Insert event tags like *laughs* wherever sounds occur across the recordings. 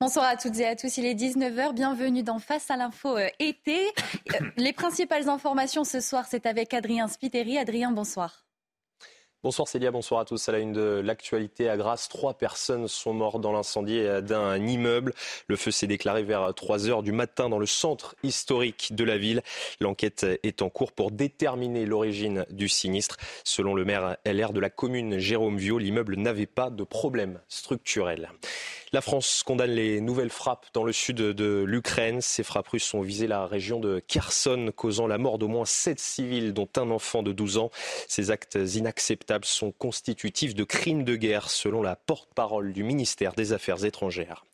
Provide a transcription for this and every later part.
Bonsoir à toutes et à tous, il est 19h, bienvenue dans Face à l'info euh, été. Euh, les principales informations ce soir, c'est avec Adrien Spiteri. Adrien, bonsoir. Bonsoir Célia, bonsoir à tous. À la une de l'actualité à Grasse, trois personnes sont mortes dans l'incendie d'un immeuble. Le feu s'est déclaré vers 3 heures du matin dans le centre historique de la ville. L'enquête est en cours pour déterminer l'origine du sinistre. Selon le maire LR de la commune Jérôme Viau, l'immeuble n'avait pas de problème structurel. La France condamne les nouvelles frappes dans le sud de l'Ukraine. Ces frappes russes ont visé la région de Kherson, causant la mort d'au moins sept civils, dont un enfant de 12 ans. Ces actes inacceptables sont constitutifs de crimes de guerre, selon la porte-parole du ministère des Affaires étrangères.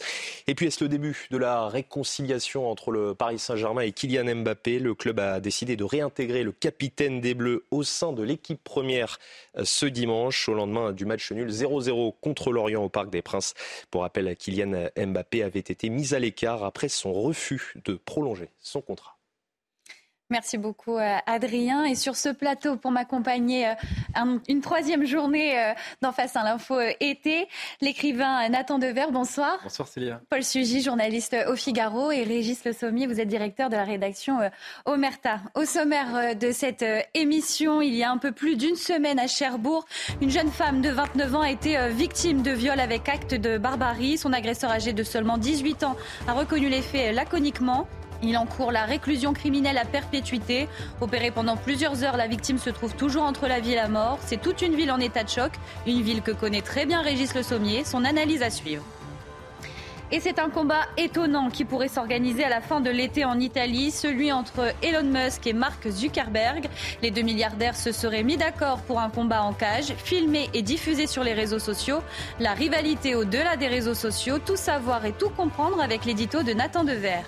Et puis, est-ce le début de la réconciliation entre le Paris Saint-Germain et Kylian Mbappé? Le club a décidé de réintégrer le capitaine des Bleus au sein de l'équipe première euh, ce dimanche, au lendemain du match nul 0-0 contre l'Orient au Parc des Princes. Pour rappel, Kylian Mbappé avait été mis à l'écart après son refus de prolonger son contrat. Merci beaucoup, euh, Adrien. Et sur ce plateau, pour m'accompagner euh, une troisième journée euh, d'en face à l'info été, l'écrivain Nathan Dever, bonsoir. Bonsoir, Célia. Paul Sugy, journaliste au Figaro, et Régis Le Sommier, vous êtes directeur de la rédaction Omerta. Au sommaire de cette émission, il y a un peu plus d'une semaine à Cherbourg, une jeune femme de 29 ans a été victime de viol avec acte de barbarie. Son agresseur âgé de seulement 18 ans a reconnu les faits laconiquement. Il encourt la réclusion criminelle à perpétuité. Opérée pendant plusieurs heures, la victime se trouve toujours entre la vie et la mort. C'est toute une ville en état de choc, une ville que connaît très bien Régis Le Sommier. Son analyse à suivre. Et c'est un combat étonnant qui pourrait s'organiser à la fin de l'été en Italie, celui entre Elon Musk et Mark Zuckerberg. Les deux milliardaires se seraient mis d'accord pour un combat en cage, filmé et diffusé sur les réseaux sociaux. La rivalité au-delà des réseaux sociaux, tout savoir et tout comprendre avec l'édito de Nathan Dever.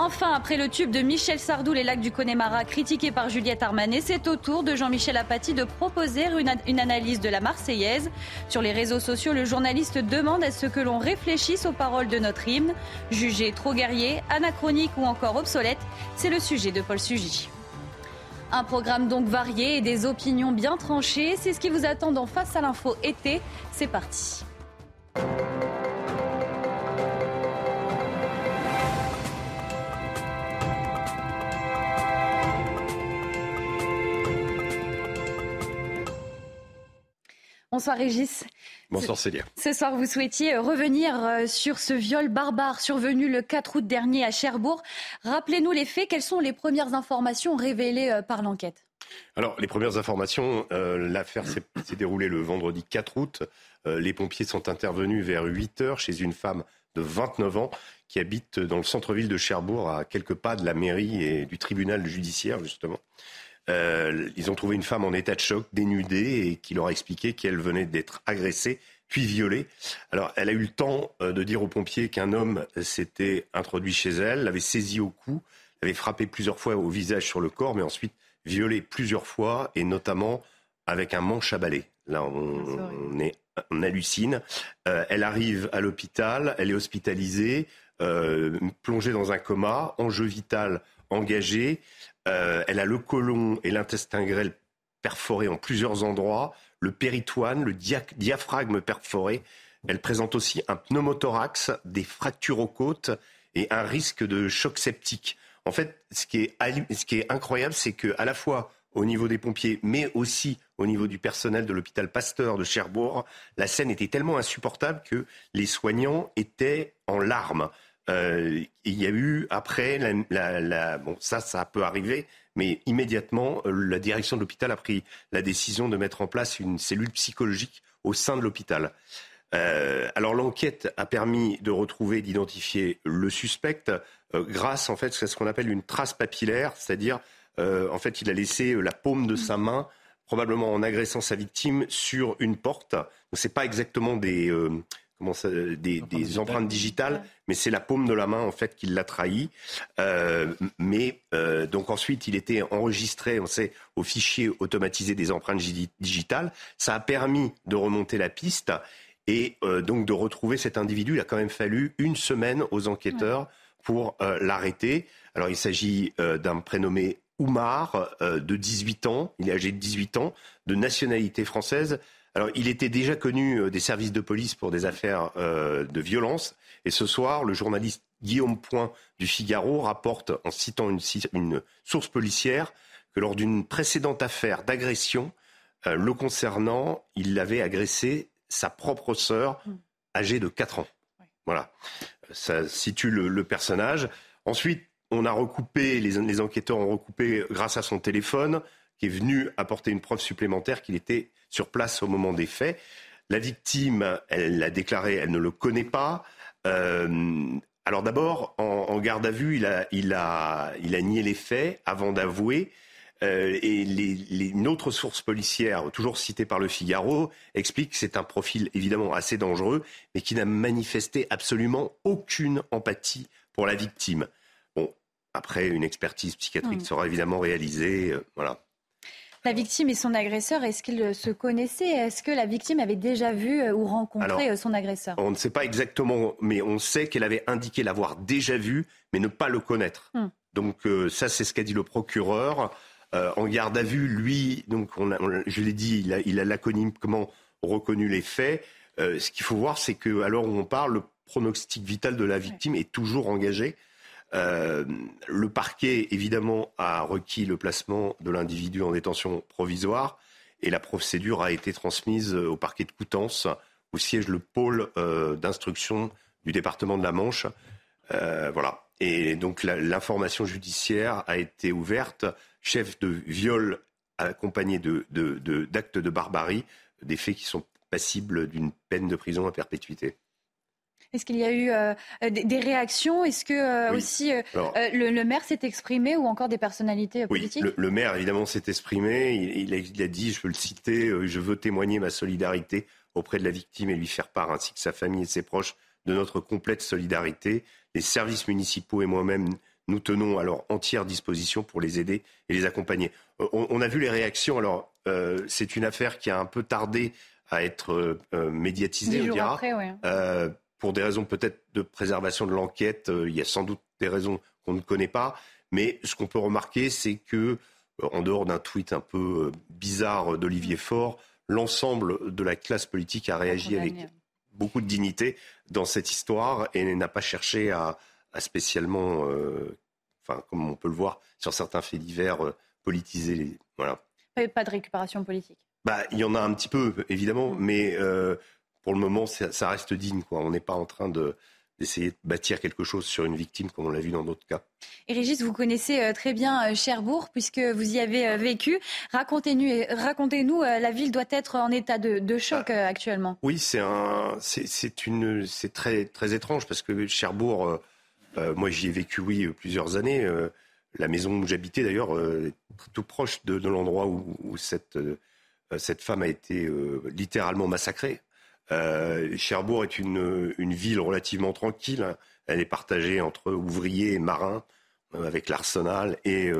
Enfin, après le tube de Michel Sardou, les lacs du Connemara, critiqué par Juliette Armanet, c'est au tour de Jean-Michel Apathy de proposer une, analyse de la Marseillaise. Sur les réseaux sociaux, le journaliste demande à ce que l'on réfléchisse aux paroles de notre hymne. Jugé trop guerrier, anachronique ou encore obsolète, c'est le sujet de Paul Sugy. Un programme donc varié et des opinions bien tranchées, c'est ce qui vous attend dans Face à l'info été. C'est parti. Bonsoir Régis. Bonsoir Célia. Ce soir, vous souhaitiez euh, revenir euh, sur ce viol barbare survenu le 4 août dernier à Cherbourg. Rappelez-nous les faits. Quelles sont les premières informations révélées euh, par l'enquête? Alors, les premières informations, l'affaire s'est déroulée le vendredi 4 août. les pompiers sont intervenus vers 8 heures chez une femme de 29 ans qui habite dans le centre-ville de Cherbourg, à quelques pas de la mairie et du tribunal judiciaire, justement. Euh, ils ont trouvé une femme en état de choc, dénudée, et qui leur a expliqué qu'elle venait d'être agressée puis violée. Alors, elle a eu le temps euh, de dire aux pompiers qu'un homme s'était introduit chez elle, l'avait saisie au cou, l'avait frappé plusieurs fois au visage sur le corps, mais ensuite violée plusieurs fois, et notamment avec un manche à balai. Là, on, est, on hallucine. Euh, elle arrive à l'hôpital, elle est hospitalisée, plongée dans un coma, enjeu vital engagé. Euh, elle a le côlon et l'intestin grêle perforés en plusieurs endroits, le péritoine, le diaphragme perforé. Elle présente aussi un pneumothorax, des fractures aux côtes et un risque de choc septique. En fait, ce qui est incroyable, c'est qu'à la fois au niveau des pompiers, mais aussi au niveau du personnel de l'hôpital Pasteur de Cherbourg, la scène était tellement insupportable que les soignants étaient en larmes. Euh, il y a eu après, bon ça, ça peut arriver, mais immédiatement, euh, la direction de l'hôpital a pris la décision de mettre en place une cellule psychologique au sein de l'hôpital. Euh, alors l'enquête a permis de retrouver, d'identifier le suspect grâce en fait à ce qu'on appelle une trace papillaire, c'est-à-dire en fait il a laissé la paume de sa main probablement en agressant sa victime sur une porte. Donc c'est pas exactement des comment des, empreintes digitales, mais c'est la paume de la main en fait qui l'a trahi. Euh, mais euh, donc ensuite, il était enregistré, on sait, au fichier automatisé des empreintes digitales. Ça a permis de remonter la piste et euh, donc de retrouver cet individu. Il a quand même fallu une semaine aux enquêteurs pour l'arrêter. Alors il s'agit d'un prénommé Oumar de 18 ans. Il est âgé de 18 ans, de nationalité française Alors, il était déjà connu des services de police pour des affaires de violence. Et ce soir, le journaliste Guillaume Point du Figaro rapporte, en citant une, une source policière, que lors d'une précédente affaire d'agression, le concernant, il avait agressé sa propre sœur, hmm. âgée de 4 ans. Voilà, ça situe le, personnage. Ensuite, on a recoupé, les, enquêteurs ont recoupé grâce à son téléphone, qui est venu apporter une preuve supplémentaire qu'il était sur place au moment des faits. La victime, elle l'a déclaré, elle ne le connaît pas. Euh, alors d'abord, en, garde à vue, il a, il, a, il a nié les faits avant d'avouer. Euh, et les, une autre source policière, toujours citée par le Figaro, explique que c'est un profil évidemment assez dangereux, mais qui n'a manifesté absolument aucune empathie pour la victime. Bon, après, une expertise psychiatrique hmm. sera évidemment réalisée. Euh, voilà. La victime et son agresseur, est-ce qu'ils se connaissaient? Est-ce que la victime avait déjà vu euh, ou rencontré son agresseur? On ne sait pas exactement, mais on sait qu'elle avait indiqué l'avoir déjà vu, mais ne pas le connaître. Hmm. Donc ça, c'est ce qu'a dit le procureur. Euh, en garde à vue, lui, donc je l'ai dit, il a, il a laconiquement reconnu les faits. Euh, ce qu'il faut voir, c'est que l'heure où on parle, le pronostic vital de la victime est toujours engagé. Euh, le parquet, évidemment, a requis le placement de l'individu en détention provisoire et la procédure a été transmise au parquet de Coutances, où siège le pôle d'instruction du département de la Manche. voilà. Et donc l'information judiciaire a été ouverte chef de viol accompagné d'actes de, barbarie, des faits qui sont passibles d'une peine de prison à perpétuité. Est-ce qu'il y a eu euh, des, réactions? Est-ce que euh, aussi euh, le, maire s'est exprimé ou encore des personnalités politiques Oui, le, maire évidemment s'est exprimé. Il, a, dit, je peux le citer, je veux témoigner ma solidarité auprès de la victime et lui faire part, ainsi que sa famille et ses proches, de notre complète solidarité. Les services municipaux et moi-même nous tenons à leur entière disposition pour les aider et les accompagner. On, a vu les réactions. Alors, euh, c'est une affaire qui a un peu tardé à être euh, médiatisée, on dira. Pour des raisons peut-être de préservation de l'enquête, il y a sans doute des raisons qu'on ne connaît pas. Mais ce qu'on peut remarquer, c'est que, en dehors d'un tweet un peu bizarre d'Olivier Faure, l'ensemble de la classe politique a réagi avec beaucoup de dignité dans cette histoire et n'a pas cherché à, spécialement, euh, enfin, comme on peut le voir sur certains faits divers, euh, politiser les. Voilà. Pas de récupération politique. Bah, il y en a un petit peu, évidemment, mm. mais euh, pour le moment, ça, reste digne. Quoi. On n'est pas en train de, d'essayer de bâtir quelque chose sur une victime comme on l'a vu dans d'autres cas. Et Régis, vous connaissez très bien Cherbourg puisque vous y avez vécu. Racontez-nous, racontez-nous la ville doit être en état de, choc bah, actuellement. Oui, c'est un, c'est, une, c'est très très étrange parce que Cherbourg euh, moi, j'y ai vécu, oui, euh, plusieurs années. Euh, la maison où j'habitais, d'ailleurs, tout proche de, l'endroit où, cette, cette femme a été littéralement massacrée. Cherbourg est une, une, ville relativement tranquille. Hein. Elle est partagée entre ouvriers et marins, avec l'arsenal et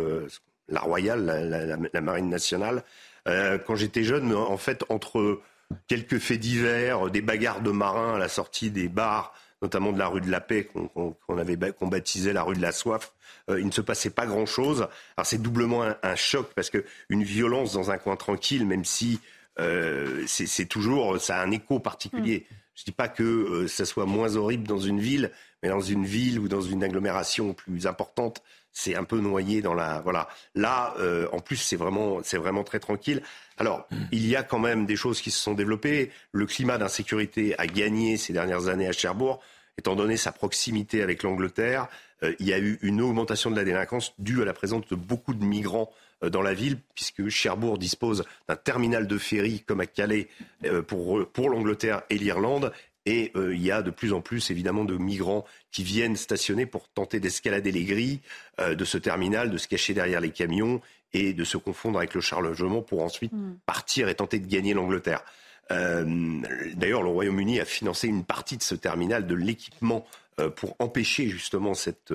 la Royale, la, Marine nationale. quand j'étais jeune, en fait, entre quelques faits divers, des bagarres de marins à la sortie des bars, notamment de la rue de la Paix, qu'on avait qu'on baptisait la rue de la Soif, euh, il ne se passait pas grand-chose. Alors c'est doublement un, choc parce que une violence dans un coin tranquille, même si euh, c'est toujours, ça a un écho particulier. Mm. Je ne dis pas que euh, ça soit moins horrible dans une ville, mais dans une ville ou dans une agglomération plus importante, c'est un peu noyé dans la voilà. Là, en plus, c'est vraiment c'est vraiment très tranquille. Alors, mm. il y a quand même des choses qui se sont développées. Le climat d'insécurité a gagné ces dernières années à Cherbourg, étant donné sa proximité avec l'Angleterre. Euh, il y a eu une augmentation de la délinquance due à la présence de beaucoup de migrants euh, dans la ville, puisque Cherbourg dispose d'un terminal de ferry comme à Calais euh, pour, pour l'Angleterre et l'Irlande. Et il y a de plus en plus, évidemment, de migrants qui viennent stationner pour tenter d'escalader les grilles de ce terminal, de se cacher derrière les camions et de se confondre avec le chargement pour ensuite hmm. partir et tenter de gagner l'Angleterre. Euh, d'ailleurs, le Royaume-Uni a financé une partie de ce terminal, de l'équipement, euh, pour empêcher justement cette.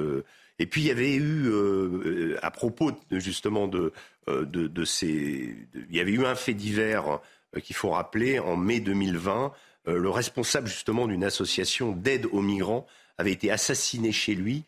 Euh, et puis il y avait eu, à propos justement de, de, ces, il y avait eu un fait divers qu'il faut rappeler en mai 2020. le responsable justement d'une association d'aide aux migrants avait été assassiné chez lui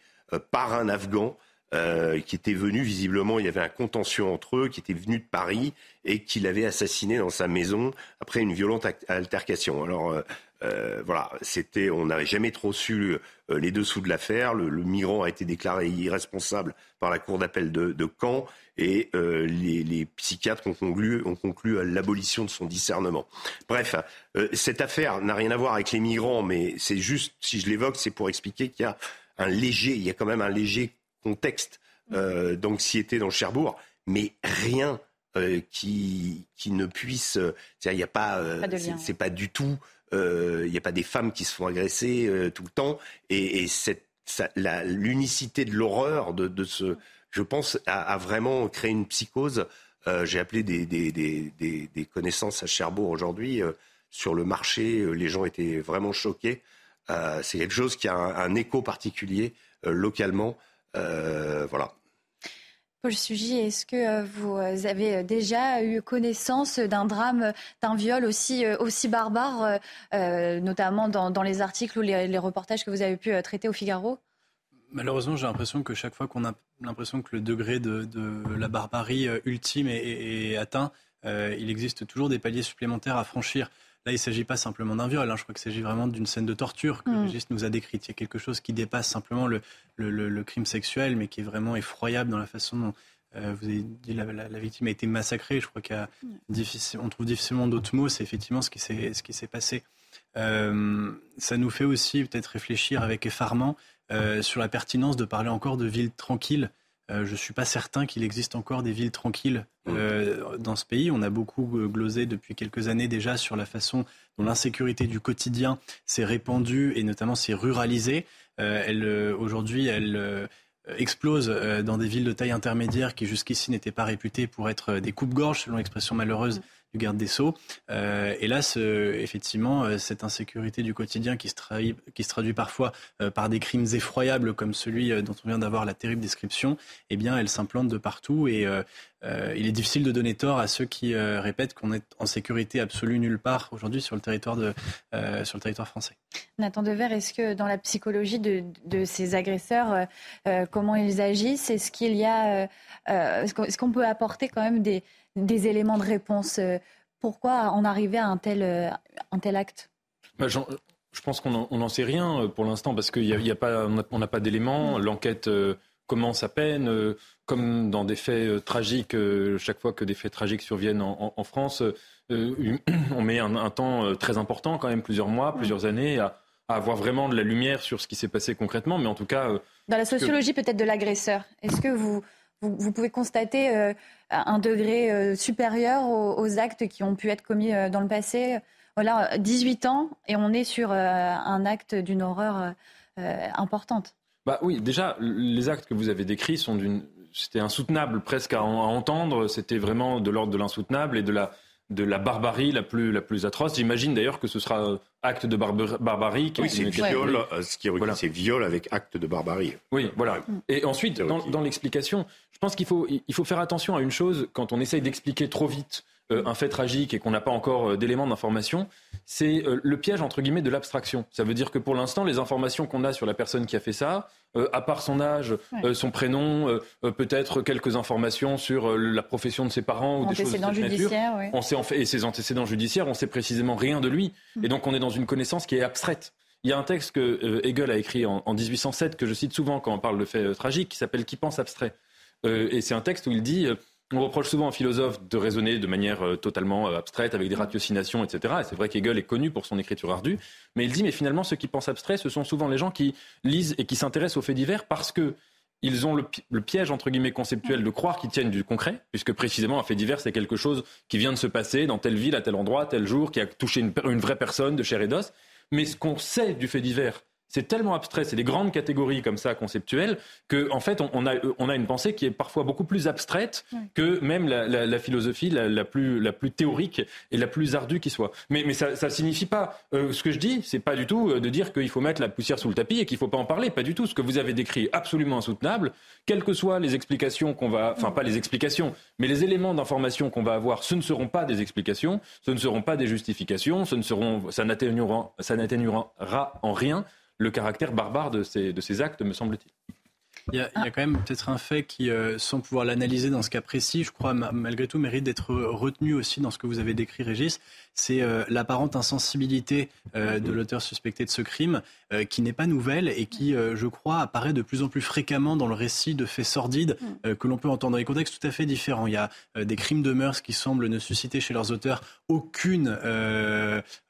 par un Afghan euh, qui était venu, visiblement, il y avait un contentieux entre eux, qui était venu de Paris et qui l'avait assassiné dans sa maison après une violente altercation. Alors, euh, euh, voilà, c'était, on n'avait jamais trop su les dessous de l'affaire. Le, migrant a été déclaré irresponsable par la cour d'appel de, Caen et les, psychiatres ont conclu, ont conclu à l'abolition de son discernement. Bref, cette affaire n'a rien à voir avec les migrants, mais c'est juste, si je l'évoque, c'est pour expliquer qu'il y a un léger, il y a quand même un léger contexte euh, d'anxiété dans Cherbourg, mais rien euh, qui, qui ne puisse. Euh, il n'y a pas. c'est pas du tout. Il n'y a pas des femmes qui se font agresser tout le temps. Et, l'unicité de l'horreur de, ce. Je pense a, vraiment créé une psychose. J'ai appelé des, connaissances à Cherbourg aujourd'hui. sur le marché, les gens étaient vraiment choqués. c'est quelque chose qui a un écho particulier localement. Euh, voilà. Paul Sugy, est-ce que euh, vous avez déjà eu connaissance d'un drame, d'un viol aussi, euh, aussi barbare, notamment dans, les articles ou les, reportages que vous avez pu traiter au Figaro? Malheureusement, j'ai l'impression que chaque fois qu'on a l'impression que le degré de, la barbarie ultime est atteint, il existe toujours des paliers supplémentaires à franchir. Là, il ne s'agit pas simplement d'un viol. Hein. Je crois qu'il s'agit vraiment d'une scène de torture que mm. le nous a décrite. Il y a quelque chose qui dépasse simplement le, le, crime sexuel, mais qui est vraiment effroyable dans la façon dont euh, vous avez dit la, la, victime a été massacrée. Je crois qu'on trouve difficilement d'autres mots. C'est effectivement ce qui s'est passé. Euh, ça nous fait aussi peut-être réfléchir avec effarement euh, sur la pertinence de parler encore de villes tranquilles euh, je ne suis pas certain qu'il existe encore des villes tranquilles mmh. euh, dans ce pays. On a beaucoup euh, glosé depuis quelques années déjà sur la façon dont l'insécurité du quotidien s'est répandue et notamment s'est ruralisée. Aujourd'hui, elle explose dans des villes de taille intermédiaire qui jusqu'ici n'étaient pas réputées pour être des coupes-gorges, selon l'expression malheureuse garde des Sceaux. Euh, là, effectivement, euh, cette insécurité du quotidien qui se, traduit, parfois euh, par des crimes effroyables comme celui dont on vient d'avoir la terrible description, eh bien, elle s'implante de partout et il est difficile de donner tort à ceux qui répètent qu'on est en sécurité absolue nulle part aujourd'hui sur le territoire français. Nathan Dever, est-ce que dans la psychologie de, de ces agresseurs, comment ils agissent, est-ce qu'il y a, est-ce qu'on peut apporter quand même des des éléments de réponse euh, Pourquoi en arriver à un tel, euh, un tel acte? Bah, Je pense qu'on n'en sait rien euh, pour l'instant parce qu'on y a pas, on n'a pas d'éléments. Mm. L'enquête commence à peine. Comme dans des faits tragiques, chaque fois que des faits tragiques surviennent en, France, *clears throat* on met un, temps très important, quand même plusieurs mois, mm. plusieurs années, à, avoir vraiment de la lumière sur ce qui s'est passé concrètement. Mais en tout cas. Dans la sociologie peut-être de l'agresseur, est-ce que vous, vous, pouvez constater euh, un degré euh, supérieur aux, actes qui ont pu être commis euh, dans le passé. Voilà, 18 ans et on est sur un acte d'une horreur importante. Bah oui, déjà, les actes que vous avez décrits sont d'une. C'était insoutenable presque à, entendre. C'était vraiment de l'ordre de l'insoutenable et de la, de la barbarie la plus, la plus atroce. J'imagine d'ailleurs que ce sera acte de barbarie. Oui, c'est viol, euh, ce qui est voilà. c'est viol avec acte de barbarie. Oui, voilà. Et ensuite, dans, l'explication, je pense qu'il faut, il faut faire attention à une chose quand on essaye d'expliquer trop vite euh, un fait tragique et qu'on n'a pas encore euh, d'éléments d'information, c'est le piège entre guillemets de l'abstraction. Ça veut dire que pour l'instant, les informations qu'on a sur la personne qui a fait ça, à part son âge, son prénom, peut-être quelques informations sur la profession de ses parents ou des choses de cette nature, on sait en fait et ses antécédents judiciaires, on sait précisément rien de lui, mm. et donc on est dans une connaissance qui est abstraite. Il y a un texte que euh, Hegel a écrit en, 1807, que je cite souvent quand on parle de faits euh, tragiques, qui s'appelle Qui pense abstrait euh, Et c'est un texte où il dit on reproche souvent aux philosophes de raisonner de manière totalement abstraite, avec des ratiocinations, etc. Et c'est vrai qu'Hegel est connu pour son écriture ardue. Mais il dit mais finalement, ceux qui pensent abstrait, ce sont souvent les gens qui lisent et qui s'intéressent aux faits divers parce que ils ont le, piège, entre guillemets, conceptuel de croire qu'ils tiennent du concret, puisque précisément un fait divers, c'est quelque chose qui vient de se passer dans telle ville, à tel endroit, tel jour, qui a touché une, une vraie personne de chair et d'os. Mais ce qu'on sait du fait divers, c'est tellement abstrait, c'est des grandes catégories comme ça conceptuelles que en fait on, a, on a une pensée qui est parfois beaucoup plus abstraite que même la, philosophie la, plus, la plus théorique et la plus ardue qui soit. Mais, mais ça ne signifie pas euh, ce que je dis, c'est pas du tout euh, de dire qu'il faut mettre la poussière sous le tapis et qu'il faut pas en parler, pas du tout. Ce que vous avez décrit est absolument insoutenable, quelles que soient les explications qu'on va, enfin pas les explications, mais les éléments d'information qu'on va avoir, ce ne seront pas des explications, ce ne seront pas des justifications, ce ne seront, ça n'atténuera en rien le caractère barbare de ces, de ces actes, me semble-t-il. Il y, a, quand même peut-être un fait qui, euh, sans pouvoir l'analyser dans ce cas précis, je crois malgré tout mérite d'être retenu aussi dans ce que vous avez décrit, Régis. C'est euh, l'apparente insensibilité euh, de l'auteur suspecté de ce crime, qui n'est pas nouvelle et qui, je crois, apparaît de plus en plus fréquemment dans le récit de faits sordides que l'on peut entendre dans des contextes tout à fait différents. Il y a des crimes de mœurs qui semblent ne susciter chez leurs auteurs aucune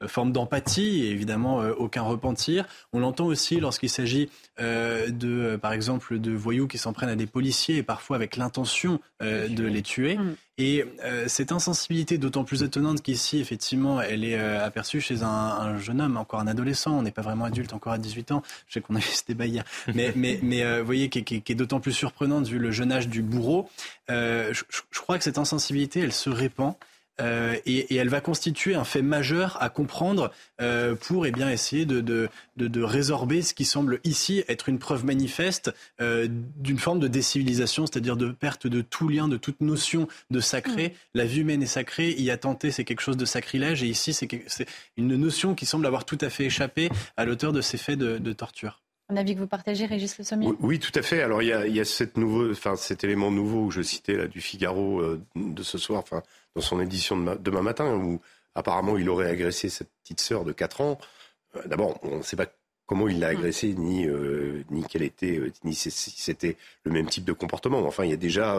forme d'empathie et évidemment aucun repentir. On l'entend aussi lorsqu'il s'agit de, par exemple, de voyous qui s'en prennent à des policiers et parfois avec l'intention euh, de les tuer. Mm. Et euh, cette insensibilité d'autant plus étonnante qu'ici, effectivement, elle est euh, aperçue chez un, jeune homme, encore un adolescent. On n'est pas vraiment adulte encore à 18 ans. Je sais qu'on a *laughs* eu ce débat. Mais, mais, mais vous voyez, qui, est d'autant plus surprenante vu le jeune âge du bourreau. je, je, crois que cette insensibilité, elle se répand. Euh, et, elle va constituer un fait majeur à comprendre euh, pour eh bien, essayer de, de, de, résorber ce qui semble ici être une preuve manifeste euh, d'une forme de décivilisation, c'est-à-dire de perte de tout lien, de toute notion de sacré. Mm. La vie humaine est sacrée, y attenter c'est quelque chose de sacrilège, et ici c'est une notion qui semble avoir tout à fait échappé à l'auteur de ces faits de, torture. Un avis que vous partagez, Régis Le Sommier? Oui, tout à fait. Alors il y a, il y a cette nouveau, enfin, cet élément nouveau que je citais là, du Figaro de ce soir, enfin, dans son édition de demain matin, où apparemment il aurait agressé cette petite sœur de 4 ans. Euh, d'abord, on ne sait pas comment il l'a agressée, ni, euh, ni quel était, euh, ni si c'était le même type de comportement. Enfin, il y a déjà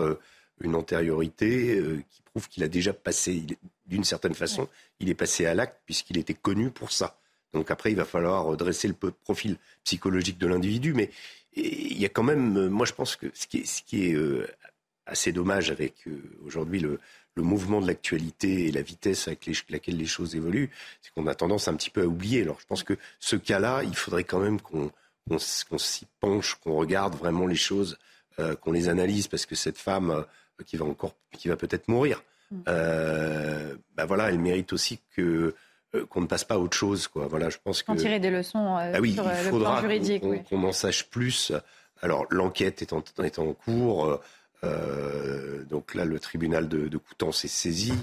une antériorité qui prouve qu'il a déjà passé, d'une certaine façon, il est passé à l'acte puisqu'il était connu pour ça. Donc après, il va falloir dresser le profil psychologique de l'individu, mais il y a quand même, moi je pense que ce qui est, ce qui est assez dommage avec aujourd'hui le, le mouvement de l'actualité et la vitesse avec laquelle les choses évoluent, c'est qu'on a tendance un petit peu à oublier. Alors je pense que ce cas-là, il faudrait quand même qu'on s'y penche, qu'on regarde vraiment les choses, euh, qu'on les analyse, parce que cette femme euh, qui va encore, qui va peut-être mourir, mm. euh, bah voilà, elle mérite aussi que qu'on ne passe pas à autre chose. Quoi. Voilà, je pense que. En tirer des leçons ah oui, sur il faudra juridique. Qu'on en sache plus. Alors l'enquête est en, est en cours. Euh, donc là, le tribunal de, de Coutances est saisi.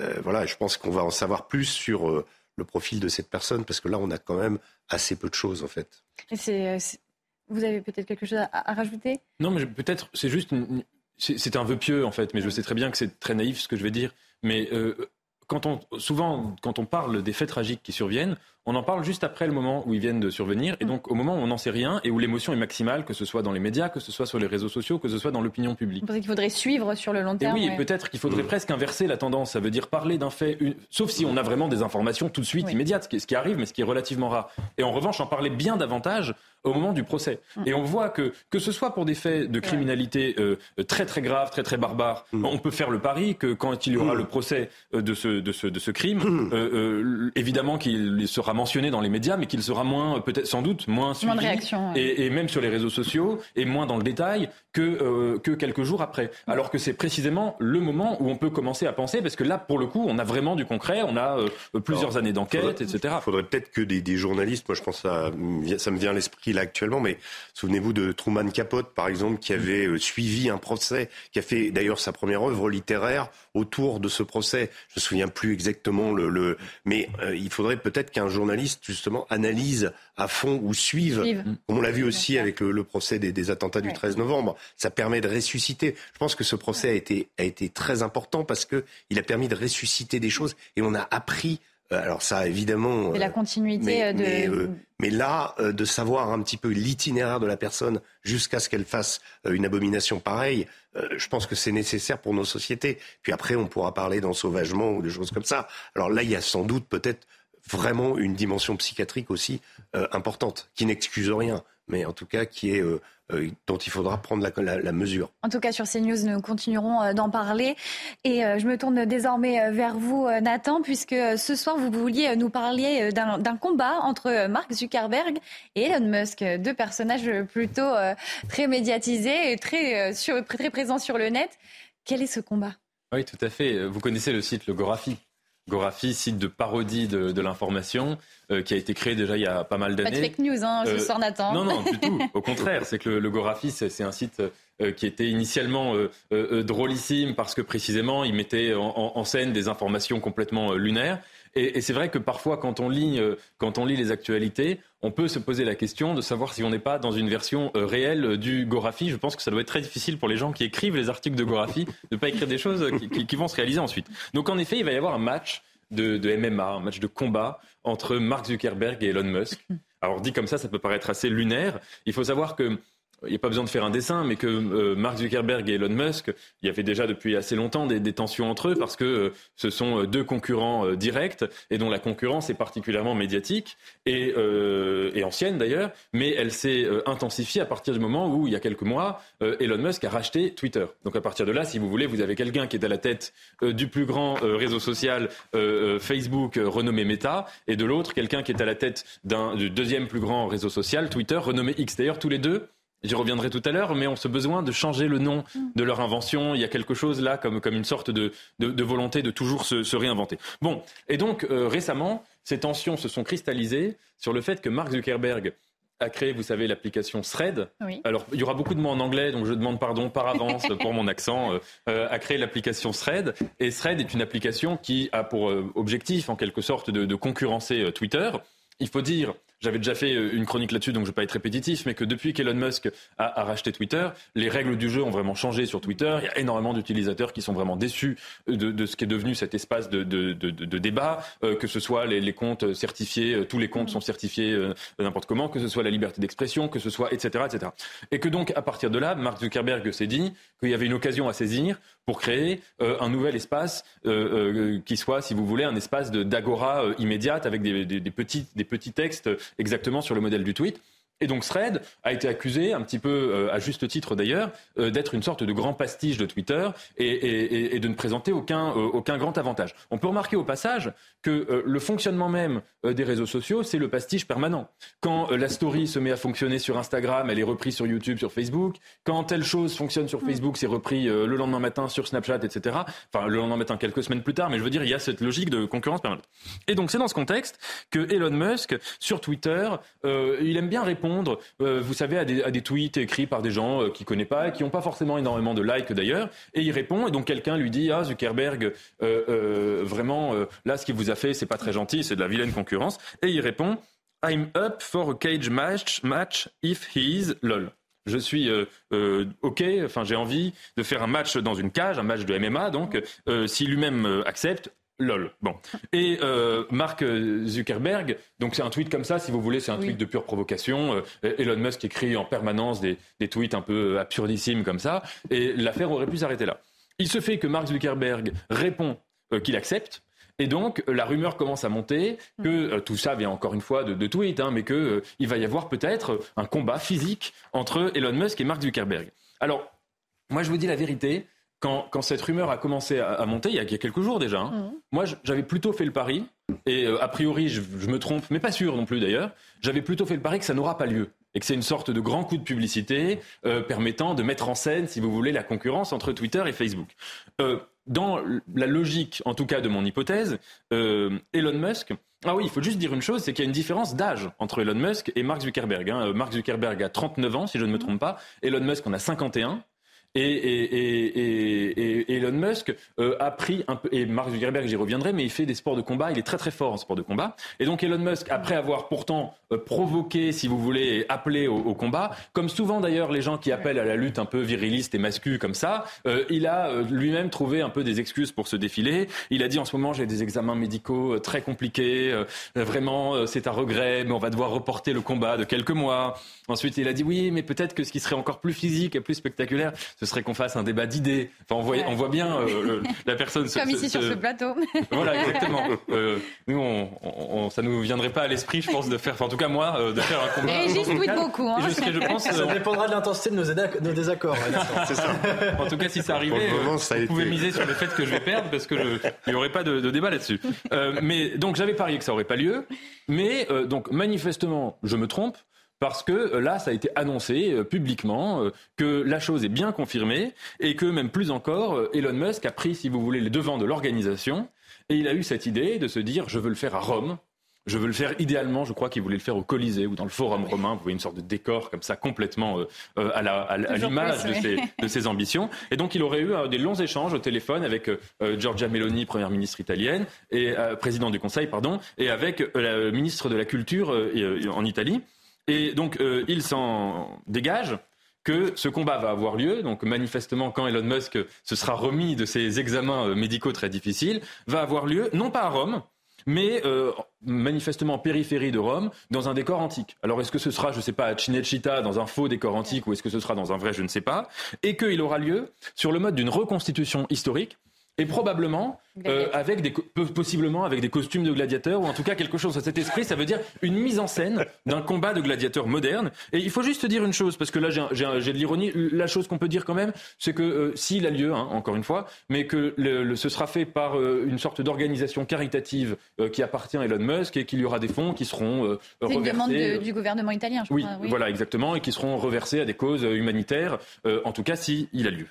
Euh, voilà, je pense qu'on va en savoir plus sur euh, le profil de cette personne, parce que là, on a quand même assez peu de choses, en fait. vous avez peut-être quelque chose à, rajouter? Non, mais peut-être, c'est juste... C'est un vœu pieux, en fait, mais je sais très bien que c'est très naïf ce que je vais dire. Mais quand on, souvent, quand on parle des faits tragiques qui surviennent, on en parle juste après le moment où ils viennent de survenir, et donc au moment où on n'en sait rien et où l'émotion est maximale, que ce soit dans les médias, que ce soit sur les réseaux sociaux, que ce soit dans l'opinion publique. Vous pensez qu'il faudrait suivre sur le long terme et Oui, peut-être qu'il faudrait presque inverser la tendance. Ça veut dire parler d'un fait, sauf si on a vraiment des informations tout de suite immédiates, ce qui arrive, mais ce qui est relativement rare. Et en revanche, en parler bien davantage au moment du procès. Mm. Et on voit que, que ce soit pour des faits de criminalité euh, très très graves, très très barbares, mm. on peut faire le pari que quand il y aura mm. le procès euh, de ce, de ce, de ce crime, euh, évidemment qu'il sera mentionné dans les médias, mais qu'il sera moins, peut-être sans doute, moins suivi. Moins de réaction, et, et, même sur les réseaux sociaux, et moins dans le détail que, que quelques jours après. Alors que c'est précisément le moment où on peut commencer à penser, parce que là, pour le coup, on a vraiment du concret, on a plusieurs années d'enquête, etc. Il faudrait peut-être que des, des, journalistes, moi je pense ça, ça me vient à l'esprit actuellement, mais souvenez-vous de Truman Capote, par exemple, qui avait euh, suivi un procès, qui a fait d'ailleurs sa première œuvre littéraire autour de ce procès. Je me souviens plus exactement le, mais euh, il faudrait peut-être qu'un journaliste justement analyse à fond ou suive, comme on l'a vu aussi avec le, procès des, attentats du 13 novembre. Ça permet de ressusciter. Je pense que ce procès a été a été très important parce que il a permis de ressusciter des choses et on a appris euh, alors ça, évidemment. C'est la continuité euh, de. Mais, là, euh, de savoir un petit peu l'itinéraire de la personne jusqu'à ce qu'elle fasse une abomination pareille, je pense que c'est nécessaire pour nos sociétés. Puis après, on pourra parler d'ensauvagement ou de choses comme ça. Alors là, il y a sans doute peut-être vraiment une dimension psychiatrique aussi importante, qui n'excuse rien, mais en tout cas qui est euh, dont il faudra prendre la, mesure. En tout cas, sur CNews, nous continuerons euh, d'en parler. Et euh, je me tourne désormais vers vous, Nathan, puisque ce soir, vous vouliez nous parler d'un combat entre Mark Zuckerberg et Elon Musk, deux personnages plutôt très médiatisés et très, très présents sur le net. Quel est ce combat? Oui, tout à fait. Vous connaissez le site Le Gorafi site de parodie de, l'information, euh, qui a été créé déjà il y a pas mal d'années. Pas de fake news, hein, ce euh, soir Nathan. Non, non, du tout. Au *laughs* contraire, c'est que le, Gorafi, c'est un site euh, qui était initialement drôlissime parce que précisément, il mettait en, scène des informations complètement lunaires. Et, c'est vrai que parfois, quand on, lit, quand on lit les actualités, on peut se poser la question de savoir si on n'est pas dans une version réelle du Gorafi. Je pense que ça doit être très difficile pour les gens qui écrivent les articles de Gorafi de ne pas écrire des choses qui, vont se réaliser ensuite. Donc en effet, il va y avoir un match de MMA, un match de combat entre Mark Zuckerberg et Elon Musk. Alors dit comme ça, ça peut paraître assez lunaire. Il faut savoir que il n'y a pas besoin de faire un dessin, mais que euh, Mark Zuckerberg et Elon Musk, il y avait déjà depuis assez longtemps des, tensions entre eux parce que euh, ce sont euh, deux concurrents directs et dont la concurrence est particulièrement médiatique et, ancienne d'ailleurs, mais elle s'est intensifiée à partir du moment où, il y a quelques mois, Elon Musk a racheté Twitter. Donc à partir de là, si vous voulez, vous avez quelqu'un qui est à la tête du plus grand réseau social Facebook renommé Meta et de l'autre quelqu'un qui est à la tête du deuxième plus grand réseau social Twitter renommé X. D'ailleurs, tous les deux J'y reviendrai tout à l'heure, mais on se besoin de changer le nom de leur invention. Il y a quelque chose là comme, comme une sorte de, de, volonté de toujours se, se, réinventer. Bon, et donc euh, récemment, ces tensions se sont cristallisées sur le fait que Mark Zuckerberg a créé, vous savez, l'application Thread. Alors, il y aura beaucoup de mots en anglais, donc je demande pardon par avance *laughs* pour mon accent. Euh, euh, a créé l'application Thread. Et Thread est une application qui a pour objectif, en quelque sorte, de, de concurrencer Twitter. Il faut dire j'avais déjà fait euh, une chronique là-dessus, donc je ne vais pas être répétitif, mais que depuis qu'Elon Musk a, racheté Twitter, les règles du jeu ont vraiment changé sur Twitter. Il y a énormément d'utilisateurs qui sont vraiment déçus de, ce qui est devenu cet espace de, débat, euh, que ce soit les, comptes certifiés, euh, tous les comptes sont certifiés n'importe comment, que ce soit la liberté d'expression, que ce soit etc., etc. Et que donc, à partir de là, Mark Zuckerberg s'est dit qu'il y avait une occasion à saisir pour créer un nouvel espace qui soit, si vous voulez, un espace d'agora immédiate avec des, petits, des petits textes exactement sur le modèle du tweet. Et donc Thread a été accusé, un petit peu euh, à juste titre d'ailleurs, euh, d'être une sorte de grand pastiche de Twitter et, de ne présenter aucun, euh, aucun grand avantage. On peut remarquer au passage que le fonctionnement même des réseaux sociaux, c'est le pastiche permanent. Quand la story se met à fonctionner sur Instagram, elle est reprise sur YouTube, sur Facebook. Quand telle chose fonctionne sur Facebook, c'est repris le lendemain matin sur Snapchat, etc. Enfin, le lendemain matin, quelques semaines plus tard, mais je veux dire, il y a cette logique de concurrence permanente. Et donc c'est dans ce contexte que Elon Musk, sur Twitter, il aime bien répondre euh, vous savez, à des, tweets écrits par des gens euh, qu'il ne connaît pas, qui n'ont pas forcément énormément de likes d'ailleurs, et il répond, et donc quelqu'un lui dit, ah Zuckerberg, euh, vraiment, là ce qu'il vous a fait, c'est pas très gentil, c'est de la vilaine concurrence, et il répond, I'm up for a cage match, match if he is lol. Je suis OK, enfin j'ai envie de faire un match dans une cage, un match de MMA, donc si lui-même accepte, Lol. Bon. Et euh, Mark Zuckerberg, donc c'est un tweet comme ça, si vous voulez, c'est un tweet de pure provocation. Euh, Elon Musk écrit en permanence des, tweets un peu absurdissimes comme ça, et l'affaire aurait pu s'arrêter là. Il se fait que Mark Zuckerberg répond euh, qu'il accepte. Et donc, la rumeur commence à monter que tout ça vient encore une fois de, tweets, hein, mais qu'il il va y avoir peut-être un combat physique entre Elon Musk et Mark Zuckerberg. Alors, moi, je vous dis la vérité, quand, cette rumeur a commencé à, monter, il y, a, quelques jours déjà, hein, mmh. moi j'avais plutôt fait le pari, et euh, a priori je, me trompe, mais pas sûr non plus d'ailleurs, j'avais plutôt fait le pari que ça n'aura pas lieu. Et que c'est une sorte de grand coup de publicité euh, permettant de mettre en scène, si vous voulez, la concurrence entre Twitter et Facebook. Euh, dans la logique, en tout cas de mon hypothèse, Elon Musk, ah oui, il faut juste dire une chose, c'est qu'il y a une différence d'âge entre Elon Musk et Mark Zuckerberg. Hein. Mark Zuckerberg a 39 ans, si je ne me trompe pas. Elon Musk en a 51. Et, Elon Musk euh, a pris un peu, et Mark Zuckerberg, j'y reviendrai, mais il fait des sports de combat, il est très très fort en sport de combat. Et donc Elon Musk, après avoir pourtant euh, provoqué, si vous voulez, appelé au, combat, comme souvent d'ailleurs les gens qui appellent à la lutte un peu viriliste et mascu comme ça, euh, il a lui-même trouvé un peu des excuses pour se défiler. Il a dit en ce moment j'ai des examens médicaux très compliqués, vraiment c'est un regret, mais on va devoir reporter le combat de quelques mois. Ensuite il a dit oui, mais peut-être que ce qui serait encore plus physique et plus spectaculaire, ce serait qu'on fasse un débat d'idées. Enfin, on, voit, on voit bien euh, la personne. Comme ici sur ce plateau. *laughs* voilà, exactement. Euh, nous, on, ça nous viendrait pas à l'esprit, je pense, de faire, enfin, en tout cas moi, euh, de faire un combat. Et juste tweet beaucoup. Hein. Je, je pense, ça dépendra de l'intensité de nos, désaccords. C'est ça. En tout cas, si ça arrivait, vous pouvez miser sur le fait que je vais perdre parce que il n'y aurait pas de, débat là-dessus. mais donc j'avais parié que ça aurait pas lieu. Mais donc manifestement, je me trompe parce que euh, là, ça a été annoncé euh, publiquement euh, que la chose est bien confirmée et que même plus encore, Elon Musk a pris, si vous voulez, les devants de l'organisation et il a eu cette idée de se dire je veux le faire à Rome. Je veux le faire idéalement, je crois qu'il voulait le faire au Colisée ou dans le Forum romain. Vous voyez une sorte de décor comme ça, complètement à l'image de, ses, de, *laughs* ses, ambitions. Et donc il aurait eu des longs échanges au téléphone avec Giorgia Meloni, première ministre italienne, et président du Conseil, pardon, et avec le ministre de la Culture en Italie. Et donc il s'en dégage que ce combat va avoir lieu. Donc manifestement, quand Elon Musk se sera remis de ses examens euh, médicaux très difficiles, va avoir lieu non pas à Rome, mais euh, manifestement en périphérie de Rome, dans un décor antique. Alors est-ce que ce sera, je ne sais pas, à Cinecittà, dans un faux décor antique, ou est-ce que ce sera dans un vrai, je ne sais pas, et qu'il aura lieu sur le mode d'une reconstitution historique et probablement euh, avec des, possiblement avec des costumes de gladiateurs ou en tout cas quelque chose à cet esprit. Ça veut dire une mise en scène d'un combat de gladiateurs moderne. Et il faut juste dire une chose parce que là j'ai de l'ironie. La chose qu'on peut dire quand même, c'est que euh, s'il a lieu, hein, encore une fois, mais que le, ce sera fait par euh, une sorte d'organisation caritative qui appartient à Elon Musk et qu'il y aura des fonds qui seront reversés. C'est une demande du gouvernement italien, je oui, crois. Oui, voilà exactement, et qui seront reversés à des causes humanitaires. en tout cas, s'il a lieu.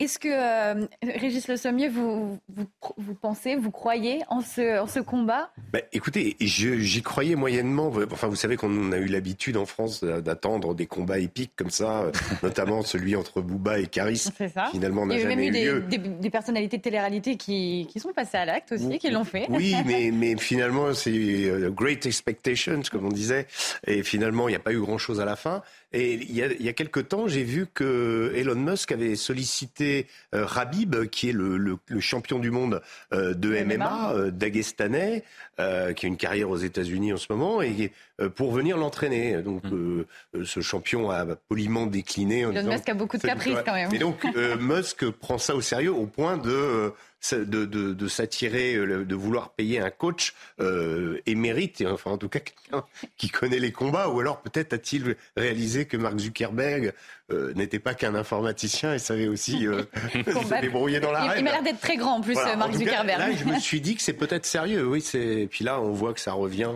Est-ce que, euh, Régis Le Sommier, vous, vous, pensez, vous croyez en ce, en ce combat? Bah, Écoutez, j'y croyais moyennement. Enfin, vous savez qu'on a eu l'habitude en France d'attendre des combats épiques comme ça, euh, *laughs* notamment celui entre Bouba et Caris. Finalement, n'a jamais eu lieu. Des, des, personnalités de télé-réalité qui, qui, sont passées à l'acte aussi, qui l'ont fait. Oui, *laughs* mais, mais finalement, c'est euh, Great Expectations, comme on disait. Et finalement, il n'y a pas eu grand-chose à la fin. Et il y a, il y a quelque temps, j'ai vu que Elon Musk avait sollicité euh, Rabib, qui est le, le, le champion du monde euh, de MMA, euh, dagestanais, euh, qui a une carrière aux États-Unis en ce moment, et pour venir l'entraîner. Donc, mm. ce champion a poliment décliné. Elon Musk a beaucoup de caprices quand même. Et donc, *laughs* Musk prend ça au sérieux au point de de, de, de s'attirer, euh, de vouloir payer un coach euh, émérite, enfin en tout cas quelqu'un qui connaît les combats, ou alors peut-être a-t-il réalisé que Mark Zuckerberg euh, n'était pas qu'un informaticien et savait aussi euh, *laughs* *laughs* se débrouiller dans la Il, il m'a l'air d'être très grand en plus, Mark Zuckerberg. là, je me suis dit que c'est peut-être sérieux, oui. Et puis là, on voit que ça revient,